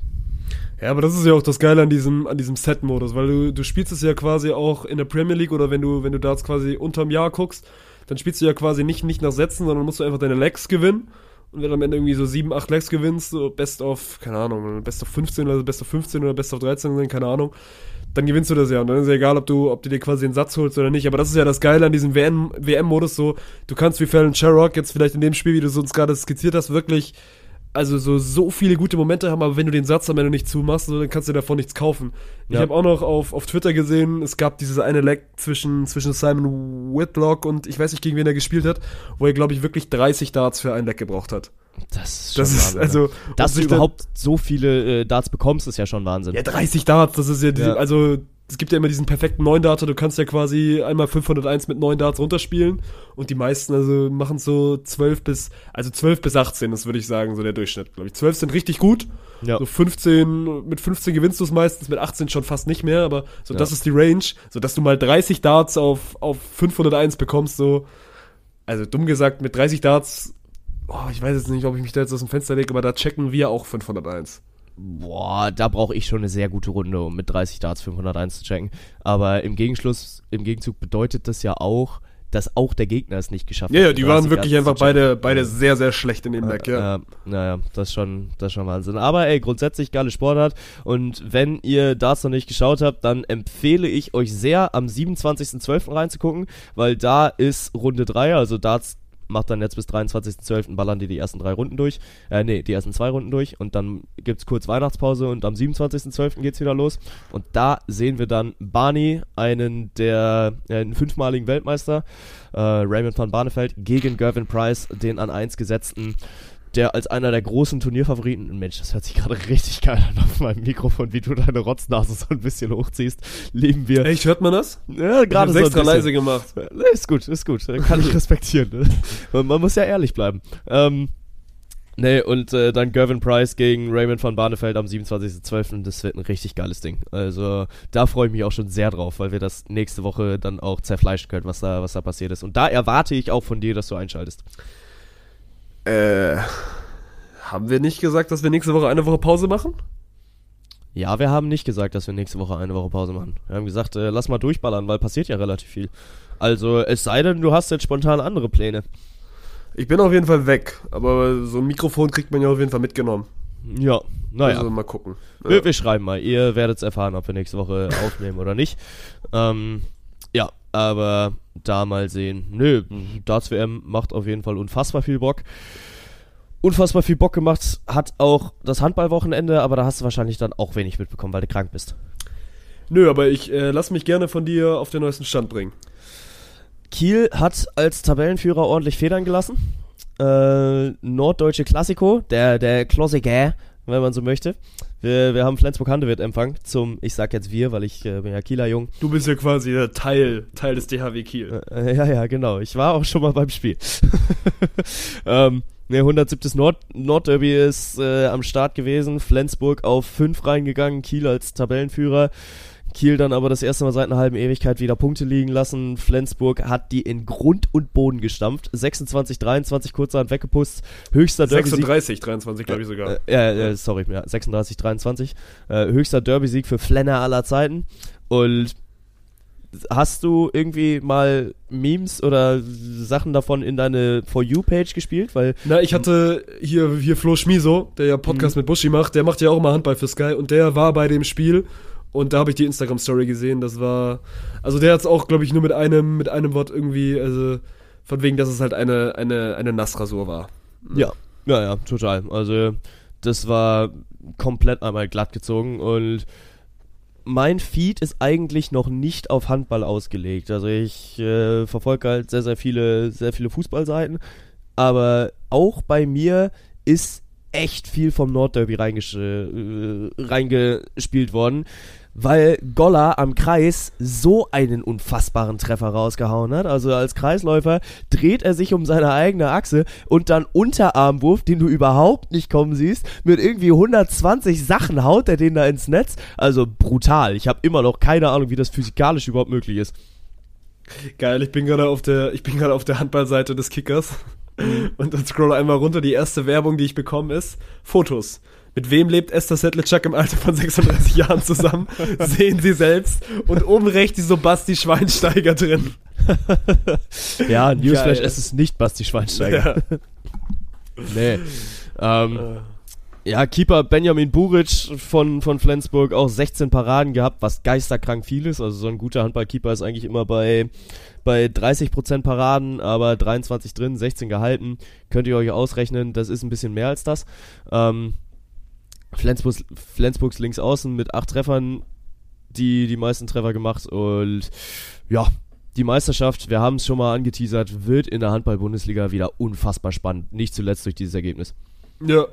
[SPEAKER 2] Ja, aber das ist ja auch das Geile an diesem, an diesem Set-Modus, weil du, du spielst es ja quasi auch in der Premier League oder wenn du, wenn du Darts quasi unterm Jahr guckst, dann spielst du ja quasi nicht, nicht nach Sätzen, sondern musst du einfach deine Legs gewinnen. Und wenn du am Ende irgendwie so 7, 8 Legs gewinnst, so Best of, keine Ahnung, Best of 15 oder Best of 15 oder Best of 13 sind, keine Ahnung, dann gewinnst du das ja. Und dann ist ja egal, ob du, ob du dir quasi den Satz holst oder nicht. Aber das ist ja das Geile an diesem WM WM-Modus so, du kannst wie Fallon Sherrock jetzt vielleicht in dem Spiel, wie du es uns gerade skizziert hast, wirklich also so, so viele gute Momente haben, aber wenn du den Satz am Ende nicht zumachst, so, dann kannst du davon nichts kaufen. Ich
[SPEAKER 1] Ja.
[SPEAKER 2] habe auch noch auf, auf Twitter gesehen, es gab dieses eine Leck zwischen, zwischen Simon Whitlock und ich weiß nicht, gegen wen er gespielt hat, wo er, glaube ich, wirklich 30 Darts für ein Leck gebraucht hat.
[SPEAKER 1] Das ist,
[SPEAKER 2] Das ist,
[SPEAKER 1] Wahnsinn,
[SPEAKER 2] also,
[SPEAKER 1] dass du überhaupt so viele äh, Darts bekommst, ist ja schon Wahnsinn.
[SPEAKER 2] Ja, 30 Darts, das ist ja, diese,
[SPEAKER 1] Ja.
[SPEAKER 2] also es gibt ja immer diesen perfekten 9 Darter, du kannst ja quasi einmal 501 mit 9 Darts runterspielen und die meisten also machen so 12 bis, also 12 bis 18, das würde ich sagen, so der Durchschnitt, glaube ich. 12 sind richtig gut,
[SPEAKER 1] Ja.
[SPEAKER 2] so 15, mit 15 gewinnst du es meistens, mit 18 schon fast nicht mehr, aber so
[SPEAKER 1] Ja.
[SPEAKER 2] das ist die Range, so dass du mal 30 Darts auf, auf 501 bekommst, so, also dumm gesagt, mit 30 Darts, oh, ich weiß jetzt nicht, ob ich mich da jetzt aus dem Fenster lege, aber da checken wir auch 501.
[SPEAKER 1] Boah, da brauche ich schon eine sehr gute Runde, um mit 30 Darts 501 zu checken. Aber im Gegenschluss, im Gegenzug bedeutet das ja auch, dass auch der Gegner es nicht geschafft
[SPEAKER 2] Ja, ja,
[SPEAKER 1] hat.
[SPEAKER 2] die
[SPEAKER 1] mit
[SPEAKER 2] waren
[SPEAKER 1] 30
[SPEAKER 2] wirklich einfach beide, beide sehr, sehr schlecht in dem Deck, ja.
[SPEAKER 1] Ja, naja, das ist schon, das ist schon Wahnsinn. Aber ey, grundsätzlich geile Sportart. Und wenn ihr Darts noch nicht geschaut habt, dann empfehle ich euch sehr, am 27.12. reinzugucken, weil da ist Runde 3, also Darts macht dann jetzt bis 23.12. ballern die die ersten drei Runden durch. Äh, nee, die ersten zwei Runden durch. Und dann gibt's kurz Weihnachtspause und am 27.12. geht's wieder los. Und da sehen wir dann Barney, einen der, äh, einen fünfmaligen Weltmeister, äh, Raymond van Barneveld, gegen Gervin Price, den an 1 gesetzten der als einer der großen Turnierfavoriten, Mensch, das hört sich gerade [laughs] richtig geil an auf meinem Mikrofon, wie du deine Rotznase so ein bisschen hochziehst, lieben wir.
[SPEAKER 2] Echt, hört man das?
[SPEAKER 1] Ja, gerade so
[SPEAKER 2] extra leise gemacht.
[SPEAKER 1] Ist gut, ist gut. Kann ich [laughs] respektieren. Ne? Man, man muss ja ehrlich bleiben. Ähm, nee, und äh, dann Gervin Price gegen Raymond van Barneveld am 27.12. Das wird ein richtig geiles Ding. Also da freue ich mich auch schon sehr drauf, weil wir das nächste Woche dann auch zerfleischen können, was da, was da passiert ist. Und da erwarte ich auch von dir, dass du einschaltest.
[SPEAKER 2] Äh, haben wir nicht gesagt, dass wir nächste Woche eine Woche Pause machen?
[SPEAKER 1] Ja, wir haben nicht gesagt, dass wir nächste Woche eine Woche Pause machen. Wir haben gesagt, äh, lass mal durchballern, weil passiert ja relativ viel. Also es sei denn, du hast jetzt spontan andere Pläne.
[SPEAKER 2] Ich bin auf jeden Fall weg, aber so ein Mikrofon kriegt man ja auf jeden Fall mitgenommen.
[SPEAKER 1] Ja, Naja.
[SPEAKER 2] Also mal gucken.
[SPEAKER 1] Wir, wir schreiben mal. Ihr werdet es erfahren, ob wir nächste Woche aufnehmen oder nicht. Ähm, ja, aber da mal sehen. Nö, Darts WM macht auf jeden Fall unfassbar viel Bock. Unfassbar viel Bock gemacht hat auch das Handballwochenende, aber da hast du wahrscheinlich dann auch wenig mitbekommen, weil du krank bist.
[SPEAKER 2] Nö, aber ich äh, lass mich gerne von dir auf den neuesten Stand bringen.
[SPEAKER 1] Kiel hat als Tabellenführer ordentlich Federn gelassen. Äh, Norddeutsche Klassiko, der, der Klassiker, wenn man so möchte. Wir, wir haben Flensburg-Handewitt empfangen zum, ich sag jetzt wir, weil ich äh, bin ja Kieler Jung.
[SPEAKER 2] Du bist ja quasi Teil, Teil des DHW Kiel.
[SPEAKER 1] Äh, ja, ja, genau. Ich war auch schon mal beim Spiel. [laughs] ähm, ne, 107. Nord Nordderby ist äh, am Start gewesen. Flensburg auf 5 reingegangen, Kiel als Tabellenführer. Kiel dann aber das erste Mal seit einer halben Ewigkeit wieder Punkte liegen lassen. Flensburg hat die in Grund und Boden gestampft. 26, 23 kurzerhand weggepusst. Höchster Derby-Sieg.
[SPEAKER 2] 36, 23 glaube ich sogar.
[SPEAKER 1] Äh, ja, äh, sorry, ja, 36, 23. Äh, höchster Derby-Sieg für Flenner aller Zeiten. Und hast du irgendwie mal Memes oder Sachen davon in deine For You-Page gespielt? Weil
[SPEAKER 2] Na, ich hatte hier, hier Flo Schmiso, der ja Podcast mit Buschi macht, der macht ja auch mal Handball für Sky und der war bei dem Spiel und da habe ich die Instagram-Story gesehen. Das war. Also der hat es auch, glaube ich, nur mit einem, mit einem Wort irgendwie, also von wegen, dass es halt eine, eine, eine Nassrasur war.
[SPEAKER 1] Ja, ja, ja, total. Also das war komplett einmal glatt gezogen und mein Feed ist eigentlich noch nicht auf Handball ausgelegt. Also ich äh, verfolge halt sehr, sehr viele, sehr viele Fußballseiten, aber auch bei mir ist echt viel vom Nordderby reinges äh, reingespielt worden weil Golla am Kreis so einen unfassbaren Treffer rausgehauen hat. Also als Kreisläufer dreht er sich um seine eigene Achse und dann Unterarmwurf, den du überhaupt nicht kommen siehst, mit irgendwie 120 Sachen haut er den da ins Netz. Also brutal. Ich habe immer noch keine Ahnung, wie das physikalisch überhaupt möglich ist.
[SPEAKER 2] Geil, ich bin gerade auf der, ich bin gerade auf der Handballseite des Kickers [laughs] und dann scroll einmal runter. Die erste Werbung, die ich bekomme, ist Fotos. Mit wem lebt Esther Sedlitschak im Alter von 36 Jahren zusammen? [laughs] Sehen Sie selbst. Und oben rechts ist so Basti Schweinsteiger drin. [laughs]
[SPEAKER 1] ja, Newsflash, es ist nicht Basti Schweinsteiger.
[SPEAKER 2] Ja. [laughs]
[SPEAKER 1] Nee. Ähm, ja, Keeper Benjamin Buric von, von Flensburg auch 16 Paraden gehabt, was geisterkrank viel ist. Also so ein guter Handballkeeper ist eigentlich immer bei, bei 30% Paraden, aber 23 drin, 16 gehalten. Könnt ihr euch ausrechnen, das ist ein bisschen mehr als das. Ähm, Flensburgs, Flensburgs links außen mit 8 Treffern die, die meisten Treffer gemacht und ja, die Meisterschaft, wir haben es schon mal angeteasert, wird in der Handball-Bundesliga wieder unfassbar spannend. Nicht zuletzt durch dieses Ergebnis.
[SPEAKER 2] Ja,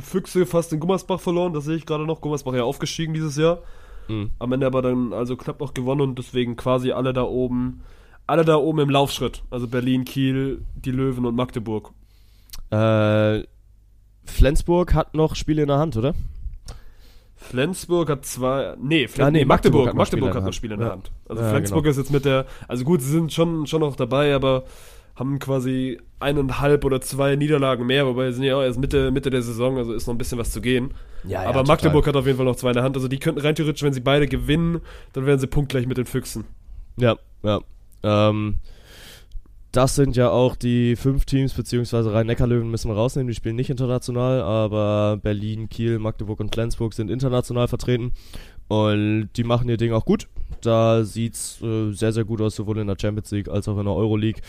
[SPEAKER 2] Füchse fast in Gummersbach verloren, das sehe ich gerade noch. Gummersbach ja aufgestiegen dieses Jahr.
[SPEAKER 1] Mhm.
[SPEAKER 2] Am Ende aber dann also knapp noch gewonnen und deswegen quasi alle da oben, alle da oben im Laufschritt. Also Berlin, Kiel, die Löwen und Magdeburg.
[SPEAKER 1] Äh, Flensburg hat noch Spiele in der Hand, oder?
[SPEAKER 2] Flensburg hat zwei. Nee, Flen
[SPEAKER 1] Ah, nee,
[SPEAKER 2] Magdeburg.
[SPEAKER 1] Magdeburg
[SPEAKER 2] Magdeburg
[SPEAKER 1] hat noch
[SPEAKER 2] hat
[SPEAKER 1] Spiele
[SPEAKER 2] noch
[SPEAKER 1] in
[SPEAKER 2] Spiele
[SPEAKER 1] der
[SPEAKER 2] in der
[SPEAKER 1] Hand.
[SPEAKER 2] Also
[SPEAKER 1] Ja,
[SPEAKER 2] Flensburg
[SPEAKER 1] genau.
[SPEAKER 2] ist jetzt mit der. Also gut, sie sind schon, schon noch dabei, aber haben quasi eineinhalb oder zwei Niederlagen mehr, wobei sie sind ja auch erst Mitte, Mitte der Saison, also ist noch ein bisschen was zu gehen.
[SPEAKER 1] Ja,
[SPEAKER 2] aber Magdeburg hat auf jeden Fall noch zwei in der Hand. Also die könnten rein theoretisch, wenn sie beide gewinnen, dann wären sie punktgleich mit den Füchsen.
[SPEAKER 1] Ja, ja. Ähm, das sind ja auch die fünf Teams, beziehungsweise Rhein-Neckar-Löwen müssen wir rausnehmen, die spielen nicht international, aber Berlin, Kiel, Magdeburg und Flensburg sind international vertreten und die machen ihr Ding auch gut. Da sieht's äh, sehr, sehr gut aus, sowohl in der Champions League als auch in der Euroleague.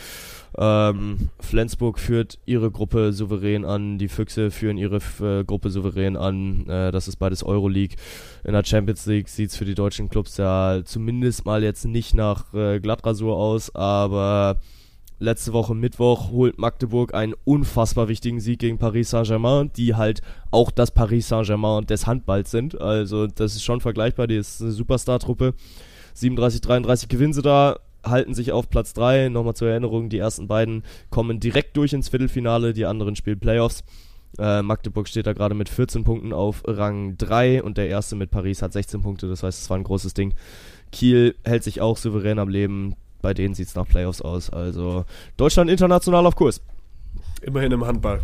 [SPEAKER 1] Ähm, Flensburg führt ihre Gruppe souverän an, die Füchse führen ihre äh, Gruppe souverän an. Äh, das ist beides Euroleague. In der Champions League sieht's für die deutschen Clubs ja zumindest mal jetzt nicht nach äh, Glattrasur aus, aber letzte Woche Mittwoch holt Magdeburg einen unfassbar wichtigen Sieg gegen Paris Saint-Germain, die halt auch das Paris Saint-Germain des Handballs sind. Also das ist schon vergleichbar, die ist eine Superstar-Truppe. 37-33 gewinnen sie da, halten sich auf Platz 3. Nochmal zur Erinnerung, die ersten beiden kommen direkt durch ins Viertelfinale, die anderen spielen Playoffs. Äh, Magdeburg steht da gerade mit 14 Punkten auf Rang 3 und der erste mit Paris hat 16 Punkte, das heißt, es war ein großes Ding. Kiel hält sich auch souverän am Leben, bei denen sieht es nach Playoffs aus. Also Deutschland international auf Kurs.
[SPEAKER 2] Immerhin im Handball.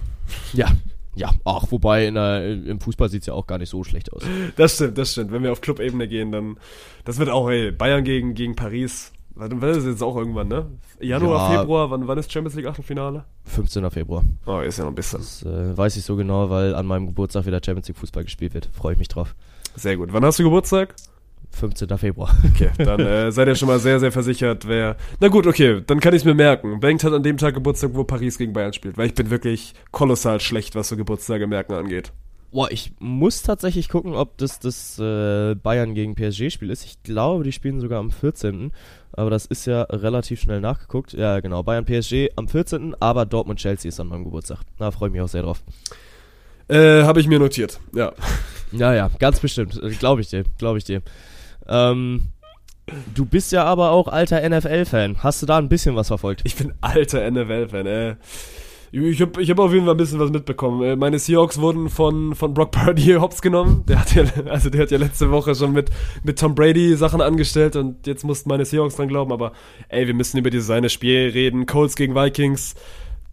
[SPEAKER 1] Ja, ja, ach, wobei der, im Fußball sieht es ja auch gar nicht so schlecht aus.
[SPEAKER 2] Das stimmt, das stimmt. Wenn wir auf Clubebene gehen, dann. Das wird auch, ey, Bayern gegen, gegen Paris. Das ist jetzt auch irgendwann, ne? Januar,
[SPEAKER 1] Ja.
[SPEAKER 2] Februar, wann, wann ist Champions League Achtelfinale?
[SPEAKER 1] 15. Februar.
[SPEAKER 2] Oh, ist ja noch ein bisschen.
[SPEAKER 1] Das äh, weiß ich so genau, weil an meinem Geburtstag wieder Champions League Fußball gespielt wird. Freue ich mich drauf.
[SPEAKER 2] Sehr gut. Wann hast du Geburtstag?
[SPEAKER 1] 15. Februar.
[SPEAKER 2] Okay, dann [laughs] äh, seid ihr schon mal sehr, sehr versichert, wer. Na gut, okay, dann kann ich es mir merken. Bengt hat an dem Tag Geburtstag, wo Paris gegen Bayern spielt, weil ich bin wirklich kolossal schlecht, was so Geburtstage merken angeht.
[SPEAKER 1] Boah, ich muss tatsächlich gucken, ob das das äh, Bayern gegen PSG-Spiel ist. Ich glaube, die spielen sogar am 14. Aber das ist ja relativ schnell nachgeguckt. Ja, genau. Bayern PSG am 14. Aber Dortmund-Chelsea ist an meinem Geburtstag. Da freue ich mich auch sehr drauf.
[SPEAKER 2] Äh, habe ich mir notiert. Ja. [laughs]
[SPEAKER 1] Ja, ja, ganz bestimmt. Glaube ich dir. Glaube ich dir. Ähm, du bist ja aber auch alter NFL-Fan. Hast du da ein bisschen was verfolgt?
[SPEAKER 2] Ich bin alter NFL-Fan, äh. Ich habe ich hab auf jeden Fall ein bisschen was mitbekommen. Äh, Meine Seahawks wurden von, von Brock Purdy [laughs] hops genommen. Der hat ja, also der hat ja letzte Woche schon mit, mit Tom Brady Sachen angestellt und jetzt mussten meine Seahawks dran glauben. Aber ey, wir müssen über dieses eine Spiel reden. Colts gegen Vikings.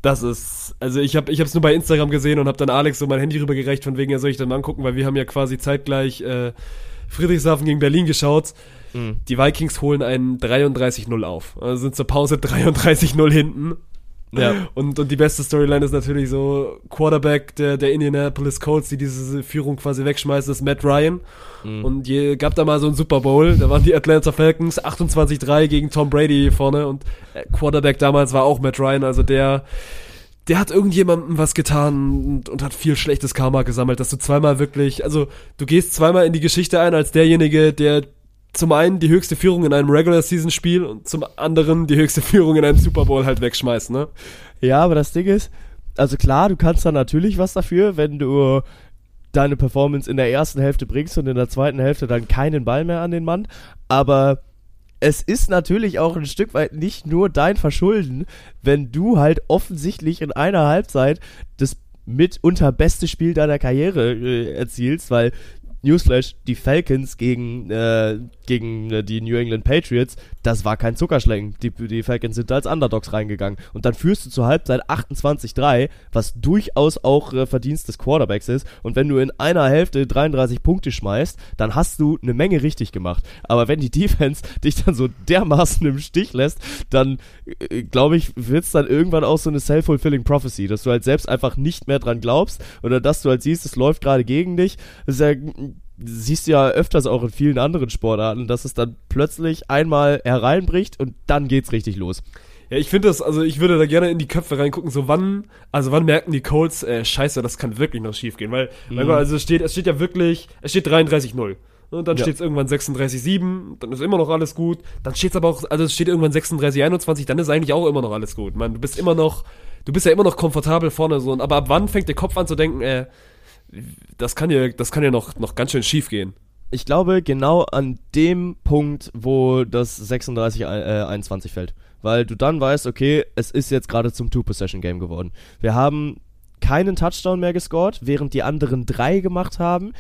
[SPEAKER 2] Das ist, also ich habe ich nur bei Instagram gesehen und habe dann Alex so mein Handy rübergereicht, von wegen, ja soll ich dann mal angucken, weil wir haben ja quasi zeitgleich äh, Friedrichshafen gegen Berlin geschaut.
[SPEAKER 1] Mhm.
[SPEAKER 2] Die Vikings holen einen 33-0 auf. Also sind zur Pause 33-0 hinten.
[SPEAKER 1] Ja.
[SPEAKER 2] Und, und die beste Storyline ist natürlich so Quarterback der, der Indianapolis Colts, die diese Führung quasi wegschmeißt, ist Matt Ryan.
[SPEAKER 1] Mhm.
[SPEAKER 2] Und je, gab da mal so einen Super Bowl, da waren die Atlanta Falcons 28-3 gegen Tom Brady vorne und äh, Quarterback damals war auch Matt Ryan, also der, der hat irgendjemandem was getan und, und hat viel schlechtes Karma gesammelt, dass du zweimal wirklich, also du gehst zweimal in die Geschichte ein als derjenige, der zum einen die höchste Führung in einem Regular Season Spiel und zum anderen die höchste Führung in einem Super Bowl halt wegschmeißt, ne?
[SPEAKER 1] Ja, aber das Ding ist, also klar, du kannst da natürlich was dafür, wenn du deine Performance in der ersten Hälfte bringst und in der zweiten Hälfte dann keinen Ball mehr an den Mann. Aber es ist natürlich auch ein Stück weit nicht nur dein Verschulden, wenn du halt offensichtlich in einer Halbzeit das mitunter beste Spiel deiner Karriere äh, erzielst, weil Newsflash, die Falcons gegen, äh, gegen äh, die New England Patriots, das war kein Zuckerschlecken. Die, die Falcons sind da als Underdogs reingegangen. Und dann führst du zur Halbzeit 28-3, was durchaus auch äh, Verdienst des Quarterbacks ist. Und wenn du in einer Hälfte 33 Punkte schmeißt, dann hast du eine Menge richtig gemacht. Aber wenn die Defense [laughs] dich dann so dermaßen im Stich lässt, dann äh, glaube ich, wird es dann irgendwann auch so eine self-fulfilling prophecy, dass du halt selbst einfach nicht mehr dran glaubst oder dass du halt siehst, es läuft gerade gegen dich. Das ist ja siehst du ja öfters auch in vielen anderen Sportarten, dass es dann plötzlich einmal hereinbricht und dann geht's richtig los.
[SPEAKER 2] Ja, ich finde das, also ich würde da gerne in die Köpfe reingucken, so wann, also wann merken die Colts, äh, scheiße, das kann wirklich noch schief gehen, weil, weil
[SPEAKER 1] Mhm.
[SPEAKER 2] also es steht, es steht ja wirklich, es steht 33-0. Und dann
[SPEAKER 1] Ja.
[SPEAKER 2] steht es irgendwann 36-7, dann ist immer noch alles gut. Dann steht es aber auch, also es steht irgendwann 36-21, dann ist eigentlich auch immer noch alles gut. Man, du bist immer noch, du bist ja immer noch komfortabel vorne so. Aber ab wann fängt der Kopf an zu denken, äh, das kann ja, das kann ja noch, noch ganz schön schief gehen.
[SPEAKER 1] Ich glaube, genau an dem Punkt, wo das 36-21 fällt. Weil du dann weißt, okay, es ist jetzt gerade zum Two-Possession-Game geworden. Wir haben keinen Touchdown mehr gescored, während die anderen drei gemacht haben.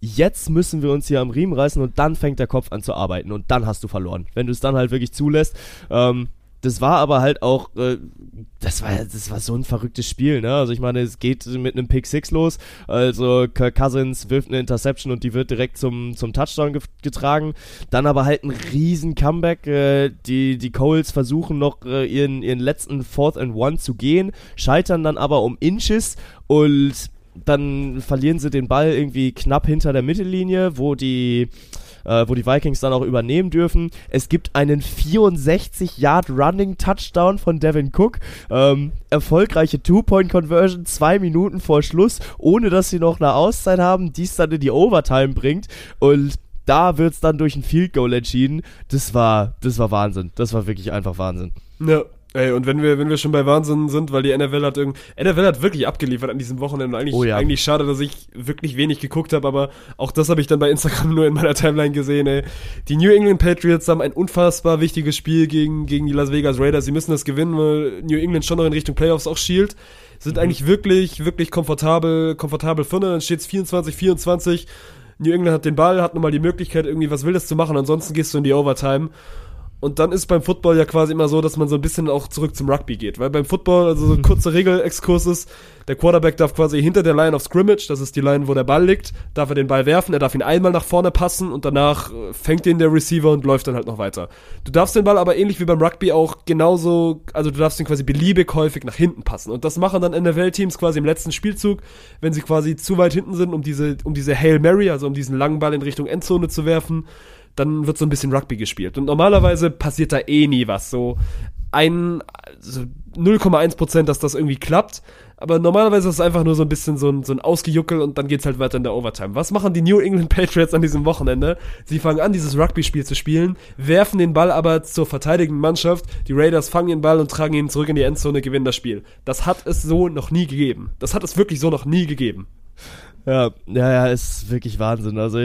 [SPEAKER 1] Jetzt müssen wir uns hier am Riemen reißen und dann fängt der Kopf an zu arbeiten und dann hast du verloren. Wenn du es dann halt wirklich zulässt. Ähm, das war aber halt auch, äh, das war das war so ein verrücktes Spiel, ne? Also ich meine, es geht mit einem Pick Six los. Also Kirk Cousins wirft eine Interception und die wird direkt zum, zum Touchdown ge getragen. Dann aber halt ein riesen Comeback. Äh, die, die Coles versuchen noch äh, ihren, ihren letzten Fourth and One zu gehen, scheitern dann aber um Inches und dann verlieren sie den Ball irgendwie knapp hinter der Mittellinie, wo die äh, wo die Vikings dann auch übernehmen dürfen. Es gibt einen 64-Yard-Running-Touchdown von Devin Cook. Ähm, erfolgreiche Two-Point-Conversion, zwei Minuten vor Schluss, ohne dass sie noch eine Auszeit haben, die es dann in die Overtime bringt. Und da wird es dann durch ein Field Goal entschieden. Das war, das war Wahnsinn. Das war wirklich einfach Wahnsinn.
[SPEAKER 2] Ja. Ey, und wenn wir, wenn wir schon bei Wahnsinn sind, weil die NFL hat irgend, NFL hat wirklich abgeliefert an diesem Wochenende. Eigentlich,
[SPEAKER 1] Oh ja.
[SPEAKER 2] eigentlich schade, dass ich wirklich wenig geguckt habe, aber auch das habe ich dann bei Instagram [laughs] nur in meiner Timeline gesehen, ey. Die New England Patriots haben ein unfassbar wichtiges Spiel gegen, gegen die Las Vegas Raiders. Sie müssen das gewinnen, weil New England schon noch in Richtung Playoffs auch schielt. Sind eigentlich wirklich, wirklich komfortabel, komfortabel vorne. Dann steht es 24, 24. New England hat den Ball, hat nochmal die Möglichkeit, irgendwie was Wildes zu machen. Ansonsten gehst du in die Overtime. Und dann ist beim Football ja quasi immer so, dass man so ein bisschen auch zurück zum Rugby geht. Weil beim Football, also so ein kurzer Regelexkurs ist, der Quarterback darf quasi hinter der Line of Scrimmage, das ist die Line, wo der Ball liegt, darf er den Ball werfen, er darf ihn einmal nach vorne passen und danach äh, fängt ihn der Receiver und läuft dann halt noch weiter. Du darfst den Ball aber ähnlich wie beim Rugby auch genauso, also du darfst ihn quasi beliebig häufig nach hinten passen. Und das machen dann NFL-Teams quasi im letzten Spielzug, wenn sie quasi zu weit hinten sind, um diese, um diese Hail Mary, also um diesen langen Ball in Richtung Endzone zu werfen dann wird so ein bisschen Rugby gespielt. Und normalerweise passiert da eh nie was. So ein, so 0,1 Prozent, dass das irgendwie klappt. Aber normalerweise ist es einfach nur so ein bisschen so ein, so ein Ausgejuckel und dann geht's halt weiter in der Overtime. Was machen die New England [laughs] Patriots an diesem Wochenende? Sie fangen an, dieses Rugby-Spiel zu spielen, werfen den Ball aber zur verteidigenden Mannschaft. Die Raiders fangen den Ball und tragen ihn zurück in die Endzone, gewinnen das Spiel. Das hat es so noch nie gegeben. Das hat es wirklich so noch nie gegeben.
[SPEAKER 1] Ja, ja, ja, ist wirklich Wahnsinn. Also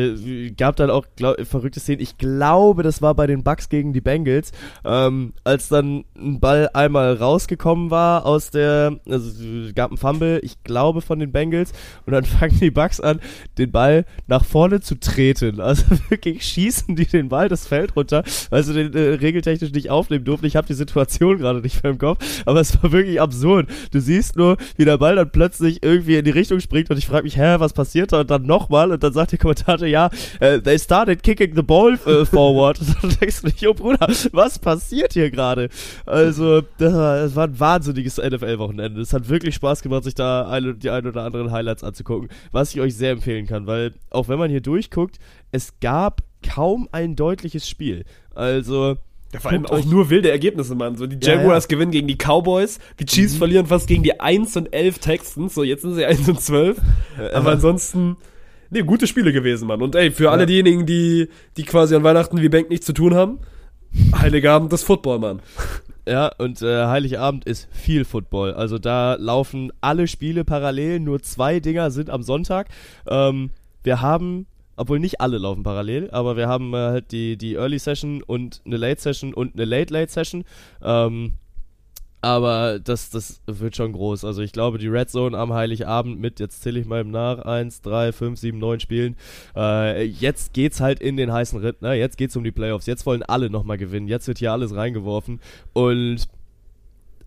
[SPEAKER 1] gab dann auch glaub, verrückte Szenen. Ich glaube, das war bei den Bucks gegen die Bengals, ähm, als dann ein Ball einmal rausgekommen war aus der, also gab ein Fumble, ich glaube von den Bengals, und dann [laughs] fangen die Bucks an, den Ball nach vorne zu treten. Also [laughs] wirklich schießen die den Ball das Feld runter, weil sie den äh, regeltechnisch nicht aufnehmen durften. Ich habe die Situation gerade nicht mehr im Kopf, aber es war wirklich absurd. Du siehst nur, wie der Ball dann plötzlich irgendwie in die Richtung springt und ich frage mich, hä, was was passiert und dann nochmal und dann sagt der Kommentator, ja, uh, they started kicking the ball uh, forward. [laughs] und dann denkst du nicht, oh Bruder, was passiert hier gerade? Also, das war, das war ein wahnsinniges NFL-Wochenende. Es hat wirklich Spaß gemacht, sich da eine, die ein oder anderen Highlights anzugucken, was ich euch sehr empfehlen kann, weil auch wenn man hier durchguckt, es gab kaum ein deutliches Spiel. Also,
[SPEAKER 2] ja, vor allem auch nur wilde Ergebnisse, Mann. So, die Jaguars ja, ja. gewinnen gegen die Cowboys, die Chiefs mhm. verlieren fast gegen die 1 und 11 Texans, so jetzt sind sie 1 und 12. Ja, Aber ansonsten, nee, gute Spiele gewesen, Mann. Und ey, für alle diejenigen, die, die quasi an Weihnachten wie Bank nichts zu tun haben, Heiligabend ist Football, Mann. [laughs]
[SPEAKER 1] Ja, und äh, Heiligabend ist viel Football. Also da laufen alle Spiele parallel, nur zwei Dinger sind am Sonntag. Ähm, wir haben obwohl nicht alle laufen parallel, aber wir haben äh, halt die, die Early Session und eine Late Session und eine Late Late Session. Ähm, aber das, das wird schon groß. Also ich glaube, die Red Zone am Heiligabend mit, jetzt zähle ich mal nach, 1, 3, 5, 7, 9 Spielen. Äh, jetzt geht's halt in den heißen Ritt, ne? Jetzt geht's um die Playoffs. Jetzt wollen alle nochmal gewinnen. Jetzt wird hier alles reingeworfen. Und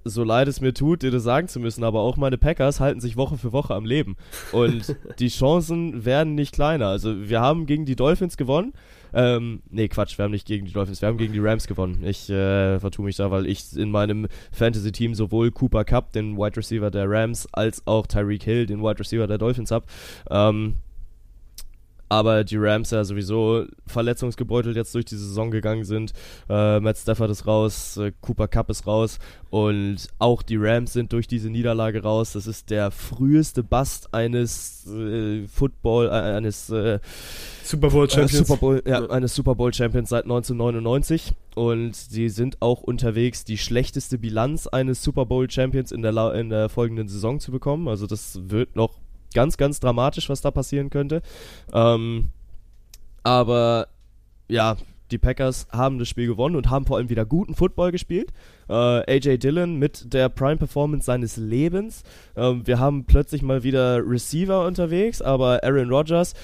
[SPEAKER 1] so leid es mir tut, dir das sagen zu müssen, aber auch meine Packers halten sich Woche für Woche am Leben. Und [laughs] die Chancen werden nicht kleiner. Also wir haben gegen die Dolphins gewonnen. Ähm, nee, Quatsch, wir haben nicht gegen die Dolphins, wir haben gegen die Rams gewonnen. Ich äh, vertue mich da, weil ich in meinem Fantasy-Team sowohl Cooper Cup, den Wide Receiver der Rams, als auch Tyreek Hill, den Wide Receiver der Dolphins habe. Ähm, aber die Rams ja sowieso verletzungsgebeutelt jetzt durch die Saison gegangen sind. Äh, Matt Stafford ist raus, äh, Cooper Cup ist raus und auch die Rams sind durch diese Niederlage raus. Das ist der früheste Bust eines äh, Football, äh, eines
[SPEAKER 2] äh, Super Bowl äh, Champions.
[SPEAKER 1] Super Bowl, ja, eines Super Bowl Champions seit 1999 und sie sind auch unterwegs, die schlechteste Bilanz eines Super Bowl Champions in der, in der folgenden Saison zu bekommen. Also das wird noch ganz, ganz dramatisch, was da passieren könnte. Ähm, aber ja, die Packers haben das Spiel gewonnen und haben vor allem wieder guten Football gespielt. Äh, AJ Dillon mit der Prime Performance seines Lebens. Ähm, wir haben plötzlich mal wieder Receiver unterwegs, aber Aaron Rodgers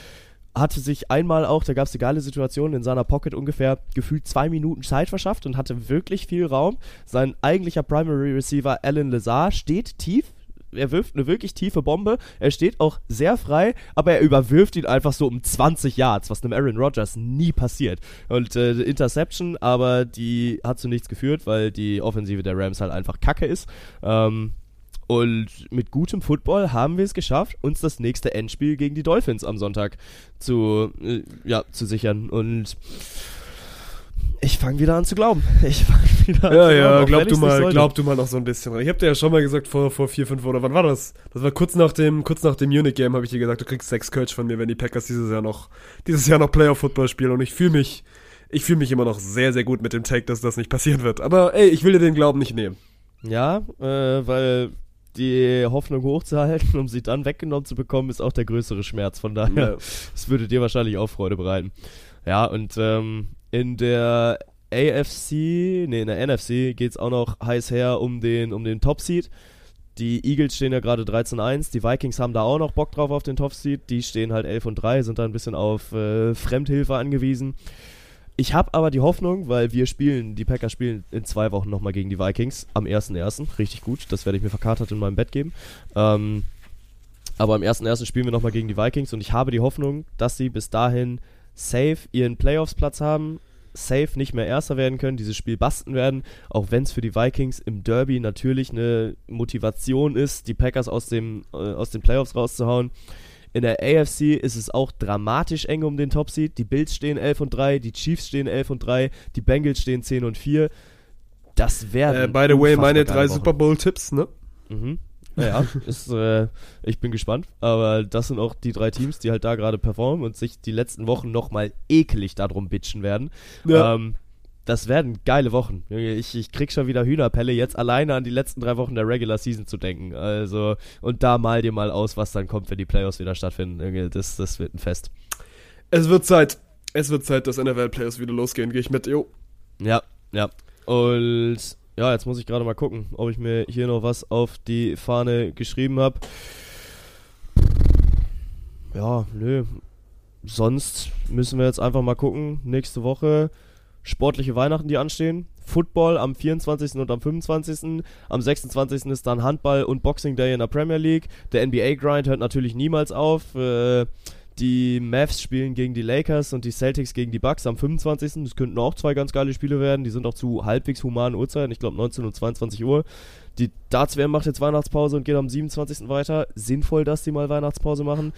[SPEAKER 1] hatte sich einmal auch, da gab es eine geile Situation, in seiner Pocket ungefähr gefühlt zwei Minuten Zeit verschafft und hatte wirklich viel Raum. Sein eigentlicher Primary Receiver Alan Lazar steht tief er wirft eine wirklich tiefe Bombe. Er steht auch sehr frei, aber er überwirft ihn einfach so um 20 Yards, was einem Aaron Rodgers nie passiert. Und äh, Interception, aber die hat zu nichts geführt, weil die Offensive der Rams halt einfach kacke ist. Ähm, und mit gutem Football haben wir es geschafft, uns das nächste Endspiel gegen die Dolphins am Sonntag zu, äh, ja, zu sichern. Und ich fange wieder an zu glauben. [laughs] Ich fange
[SPEAKER 2] wieder an ja, zu glauben. Ja, glaub du mal, glaub du mal noch so ein bisschen. Ich habe dir ja schon mal gesagt vor vor vier, fünf oder wann war das? Das war kurz nach dem kurz nach dem Munich Game habe ich dir gesagt, du kriegst sechs Coach von mir, wenn die Packers dieses Jahr noch dieses Jahr noch Playoff Football spielen und ich fühle mich ich fühle mich immer noch sehr sehr gut mit dem Take, dass das nicht passieren wird. Aber ey, ich will dir den Glauben nicht nehmen.
[SPEAKER 1] Ja, äh, weil die Hoffnung hochzuhalten, um sie dann weggenommen zu bekommen, ist auch der größere Schmerz. Von daher, [laughs] es ja. würde dir wahrscheinlich auch Freude bereiten. Ja, und ähm, in der AFC, nee, in der NFC geht es auch noch heiß her um den, um den Top-Seed. Die Eagles stehen ja gerade 13-1, die Vikings haben da auch noch Bock drauf auf den Top-Seed, die stehen halt 11 und 3, sind da ein bisschen auf äh, Fremdhilfe angewiesen. ich habe aber die Hoffnung, weil wir spielen, die Packers spielen in zwei Wochen nochmal gegen die Vikings am 1.1. Richtig gut, das werde ich mir verkatert in meinem Bett geben. Ähm, aber am 1.1. spielen wir nochmal gegen die Vikings und ich habe die Hoffnung, dass sie bis dahin safe ihren Playoffs-Platz haben, safe nicht mehr Erster werden können, dieses Spiel basten werden, auch wenn es für die Vikings im Derby natürlich eine Motivation ist, die Packers aus, dem, äh, aus den Playoffs rauszuhauen. In der AFC ist es auch dramatisch eng um den Top-Seed. Die Bills stehen 11 und 3, die Chiefs stehen 11 und 3, die Bengals stehen 10 und 4. Das werden.
[SPEAKER 2] Äh, by the way, meine drei
[SPEAKER 1] Wochen.
[SPEAKER 2] Super Bowl-Tipps, ne?
[SPEAKER 1] Mhm. Ja, ist, äh, ich bin gespannt. Aber das sind auch die drei Teams, die halt da gerade performen und sich die letzten Wochen nochmal ekelig darum bitchen werden.
[SPEAKER 2] Ja.
[SPEAKER 1] Ähm, das werden geile Wochen. Ich, ich krieg schon wieder Hühnerpelle, jetzt alleine an die letzten drei Wochen der Regular Season zu denken. Also, und da mal dir mal aus, was dann kommt, wenn die Playoffs wieder stattfinden. Das, das wird ein Fest.
[SPEAKER 2] Es wird Zeit. Es wird Zeit, dass NFL-Players wieder losgehen. Gehe ich mit. Jo.
[SPEAKER 1] Ja, ja. Und ja, jetzt muss ich gerade mal gucken, ob ich mir hier noch was auf die Fahne geschrieben habe. Ja, nö. Sonst müssen wir jetzt einfach mal gucken. Nächste Woche sportliche Weihnachten, die anstehen. Football am 24. und am 25. Am 26. ist dann Handball und Boxing Day in der Premier League. Der NBA-Grind hört natürlich niemals auf. Äh, die Mavs spielen gegen die Lakers und die Celtics gegen die Bucks am 25. Das könnten auch zwei ganz geile Spiele werden. Die sind auch zu halbwegs humanen Uhrzeiten. Ich glaube 19 und 22 Uhr. Die Darts-WM macht jetzt Weihnachtspause und geht am 27. weiter. Sinnvoll, dass die mal Weihnachtspause machen.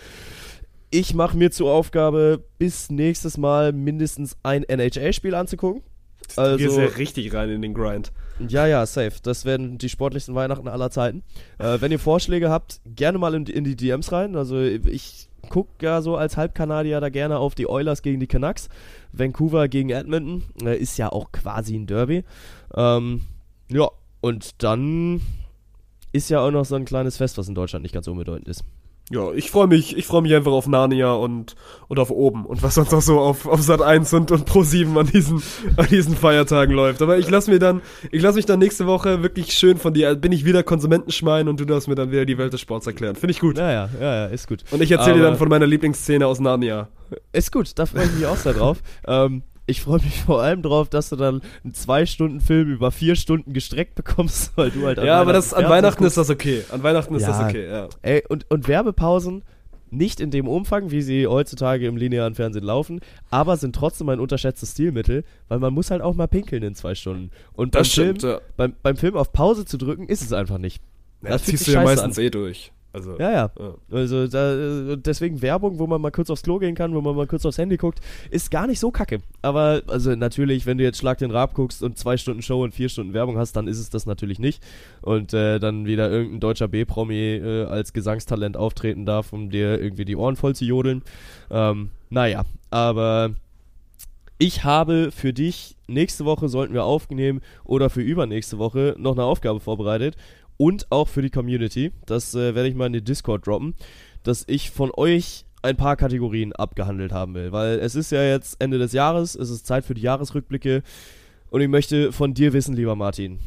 [SPEAKER 1] Ich mache mir zur Aufgabe, bis nächstes Mal mindestens ein NHL-Spiel anzugucken.
[SPEAKER 2] du gehst
[SPEAKER 1] Also,
[SPEAKER 2] ja richtig rein in den Grind.
[SPEAKER 1] ja, ja, safe. Das werden die sportlichsten Weihnachten aller Zeiten. Äh, wenn ihr Vorschläge habt, gerne mal in, in die DMs rein. Also ich gucke ja so als Halbkanadier da gerne auf die Oilers gegen die Canucks. Vancouver gegen Edmonton. Äh, ist ja auch quasi ein Derby. Ähm, ja, und dann ist ja auch noch so ein kleines Fest, was in Deutschland nicht ganz unbedeutend ist.
[SPEAKER 2] Ja, ich freue mich, ich freue mich einfach auf Narnia und, und auf oben und was sonst noch so auf, auf Sat 1 und, und Pro 7 an diesen, an diesen Feiertagen läuft. Aber ich lass mir dann, ich lass mich dann nächste Woche wirklich schön von dir, bin ich wieder Konsumentenschwein und du darfst mir dann wieder die Welt des Sports erklären. Finde ich gut.
[SPEAKER 1] Ja, ja, ja, ja ist gut.
[SPEAKER 2] Und ich erzähle dir dann von meiner Lieblingsszene aus Narnia.
[SPEAKER 1] Ist gut, da freue ich mich auch sehr drauf. [laughs] Ähm, ich freue mich vor allem drauf, dass du dann einen zwei Stunden Film über vier Stunden gestreckt bekommst, [laughs] weil du halt an
[SPEAKER 2] Ja, aber das, an Weihnachten
[SPEAKER 1] guckst.
[SPEAKER 2] ist das okay. An Weihnachten ist
[SPEAKER 1] Ja.
[SPEAKER 2] das okay, ja.
[SPEAKER 1] Ey, und, und Werbepausen nicht in dem Umfang, wie sie heutzutage im linearen Fernsehen laufen, aber sind trotzdem ein unterschätztes Stilmittel, weil man muss halt auch mal pinkeln in zwei Stunden. Und beim,
[SPEAKER 2] stimmt,
[SPEAKER 1] Film,
[SPEAKER 2] ja.
[SPEAKER 1] beim, beim Film auf Pause zu drücken, ist es einfach nicht.
[SPEAKER 2] Ja,
[SPEAKER 1] Das
[SPEAKER 2] ziehst du ja meistens eh durch. Also,
[SPEAKER 1] Ja, ja. Also da, deswegen Werbung, wo man mal kurz aufs Klo gehen kann, wo man mal kurz aufs Handy guckt, ist gar nicht so kacke. Aber also natürlich, wenn du jetzt Schlag den Rab guckst und zwei Stunden Show und vier Stunden Werbung hast, dann ist es das natürlich nicht. Und äh, dann wieder irgendein deutscher B-Promi äh, als Gesangstalent auftreten darf, um dir irgendwie die Ohren voll zu jodeln. Ähm, naja, aber ich habe für dich, nächste Woche sollten wir aufnehmen oder für übernächste Woche noch eine Aufgabe vorbereitet und auch für die Community. Das äh, werde ich mal in den Discord droppen, dass ich von euch ein paar Kategorien abgehandelt haben will, weil es ist ja jetzt Ende des Jahres, es ist Zeit für die Jahresrückblicke und ich möchte von dir wissen, lieber Martin.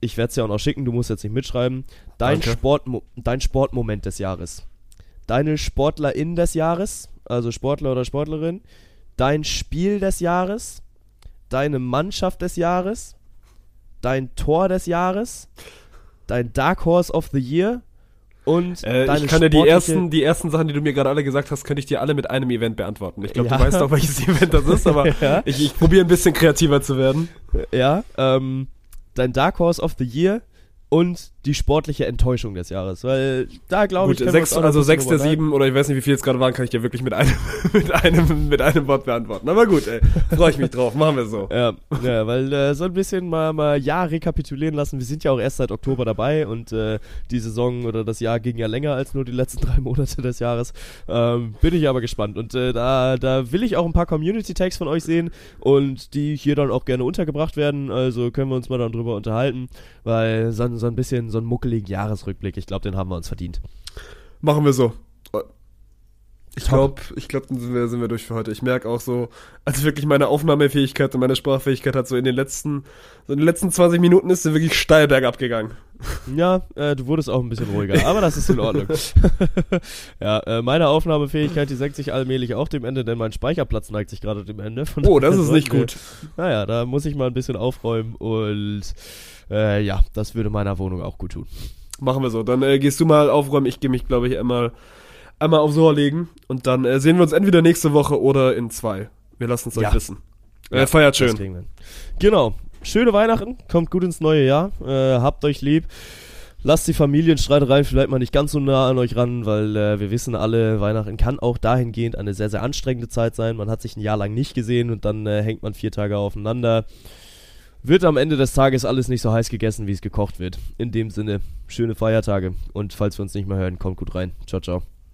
[SPEAKER 1] Ich werde es ja auch noch schicken, du musst jetzt nicht mitschreiben. Dein,
[SPEAKER 2] Danke.
[SPEAKER 1] Sportmo dein Sportmoment des Jahres. Deine Sportlerin des Jahres, also Sportler oder Sportlerin. Dein Spiel des Jahres. Deine Mannschaft des Jahres. Dein Tor des Jahres. Dein Dark Horse of the Year. Und
[SPEAKER 2] Äh,
[SPEAKER 1] deine
[SPEAKER 2] ich kann dir die ersten, die ersten Sachen, die du mir gerade alle gesagt hast, könnte ich dir alle mit einem Event beantworten. Ich glaube,
[SPEAKER 1] Ja.
[SPEAKER 2] du weißt auch, welches [laughs] Event das ist, aber
[SPEAKER 1] Ja.
[SPEAKER 2] ich, ich probiere ein bisschen kreativer zu werden.
[SPEAKER 1] Ja, ähm, dein Dark Horse of the Year und die sportliche Enttäuschung des Jahres. Weil da glaube ich,
[SPEAKER 2] sechs, also sechs der sieben oder ich weiß nicht, wie viel es gerade waren, kann ich dir wirklich mit einem, [laughs] mit einem, mit einem Wort beantworten. Aber gut, ey, freue ich mich drauf. Machen wir so.
[SPEAKER 1] Ja, ja weil äh, so ein bisschen mal, mal Jahr rekapitulieren lassen. Wir sind ja auch erst seit Oktober dabei und äh, die Saison oder das Jahr ging ja länger als nur die letzten [laughs] drei Monate des Jahres. Ähm, bin ich aber gespannt. Und äh, da, da will ich auch ein paar Community-Tags von euch sehen und die hier dann auch gerne untergebracht werden. Also können wir uns mal dann drüber unterhalten, weil so, ein- so ein bisschen so ein muckeligen Jahresrückblick, ich glaube, den haben wir uns verdient.
[SPEAKER 2] Machen wir so. Ich glaube, ich glaube, dann sind wir, sind wir durch für heute. Ich merke auch so, also wirklich meine Aufnahmefähigkeit und meine Sprachfähigkeit hat so in den letzten, so in den letzten 20 Minuten ist sie wirklich steil bergab gegangen.
[SPEAKER 1] Ja, äh, du wurdest auch ein bisschen ruhiger, aber das ist in Ordnung. [laughs] [laughs] ja, äh, meine Aufnahmefähigkeit, die senkt sich allmählich auch dem Ende, denn mein Speicherplatz neigt sich gerade dem Ende. Von
[SPEAKER 2] Oh, das ist nicht
[SPEAKER 1] wir-
[SPEAKER 2] gut.
[SPEAKER 1] Naja, da muss ich mal ein bisschen aufräumen und äh, ja, das würde meiner Wohnung auch gut tun.
[SPEAKER 2] Machen wir so. Dann äh, gehst du mal aufräumen. Ich gehe mich, glaube ich, einmal, einmal aufs Ohr legen. Und dann äh, sehen wir uns entweder nächste Woche oder in zwei. Wir lassen es euch
[SPEAKER 1] Ja.
[SPEAKER 2] wissen. Äh, feiert
[SPEAKER 1] Das
[SPEAKER 2] schön.
[SPEAKER 1] Genau. Schöne Weihnachten, kommt gut ins neue Jahr, äh, habt euch lieb. Lasst die Familienstreitereien vielleicht mal nicht ganz so nah an euch ran, weil äh, wir wissen alle, Weihnachten kann auch dahingehend eine sehr, sehr anstrengende Zeit sein. Man hat sich ein Jahr lang nicht gesehen und dann äh, hängt man vier Tage aufeinander. Wird am Ende des Tages alles nicht so heiß gegessen, wie es gekocht wird. In dem Sinne, schöne Feiertage und falls wir uns nicht mehr hören, kommt gut rein. Ciao, ciao.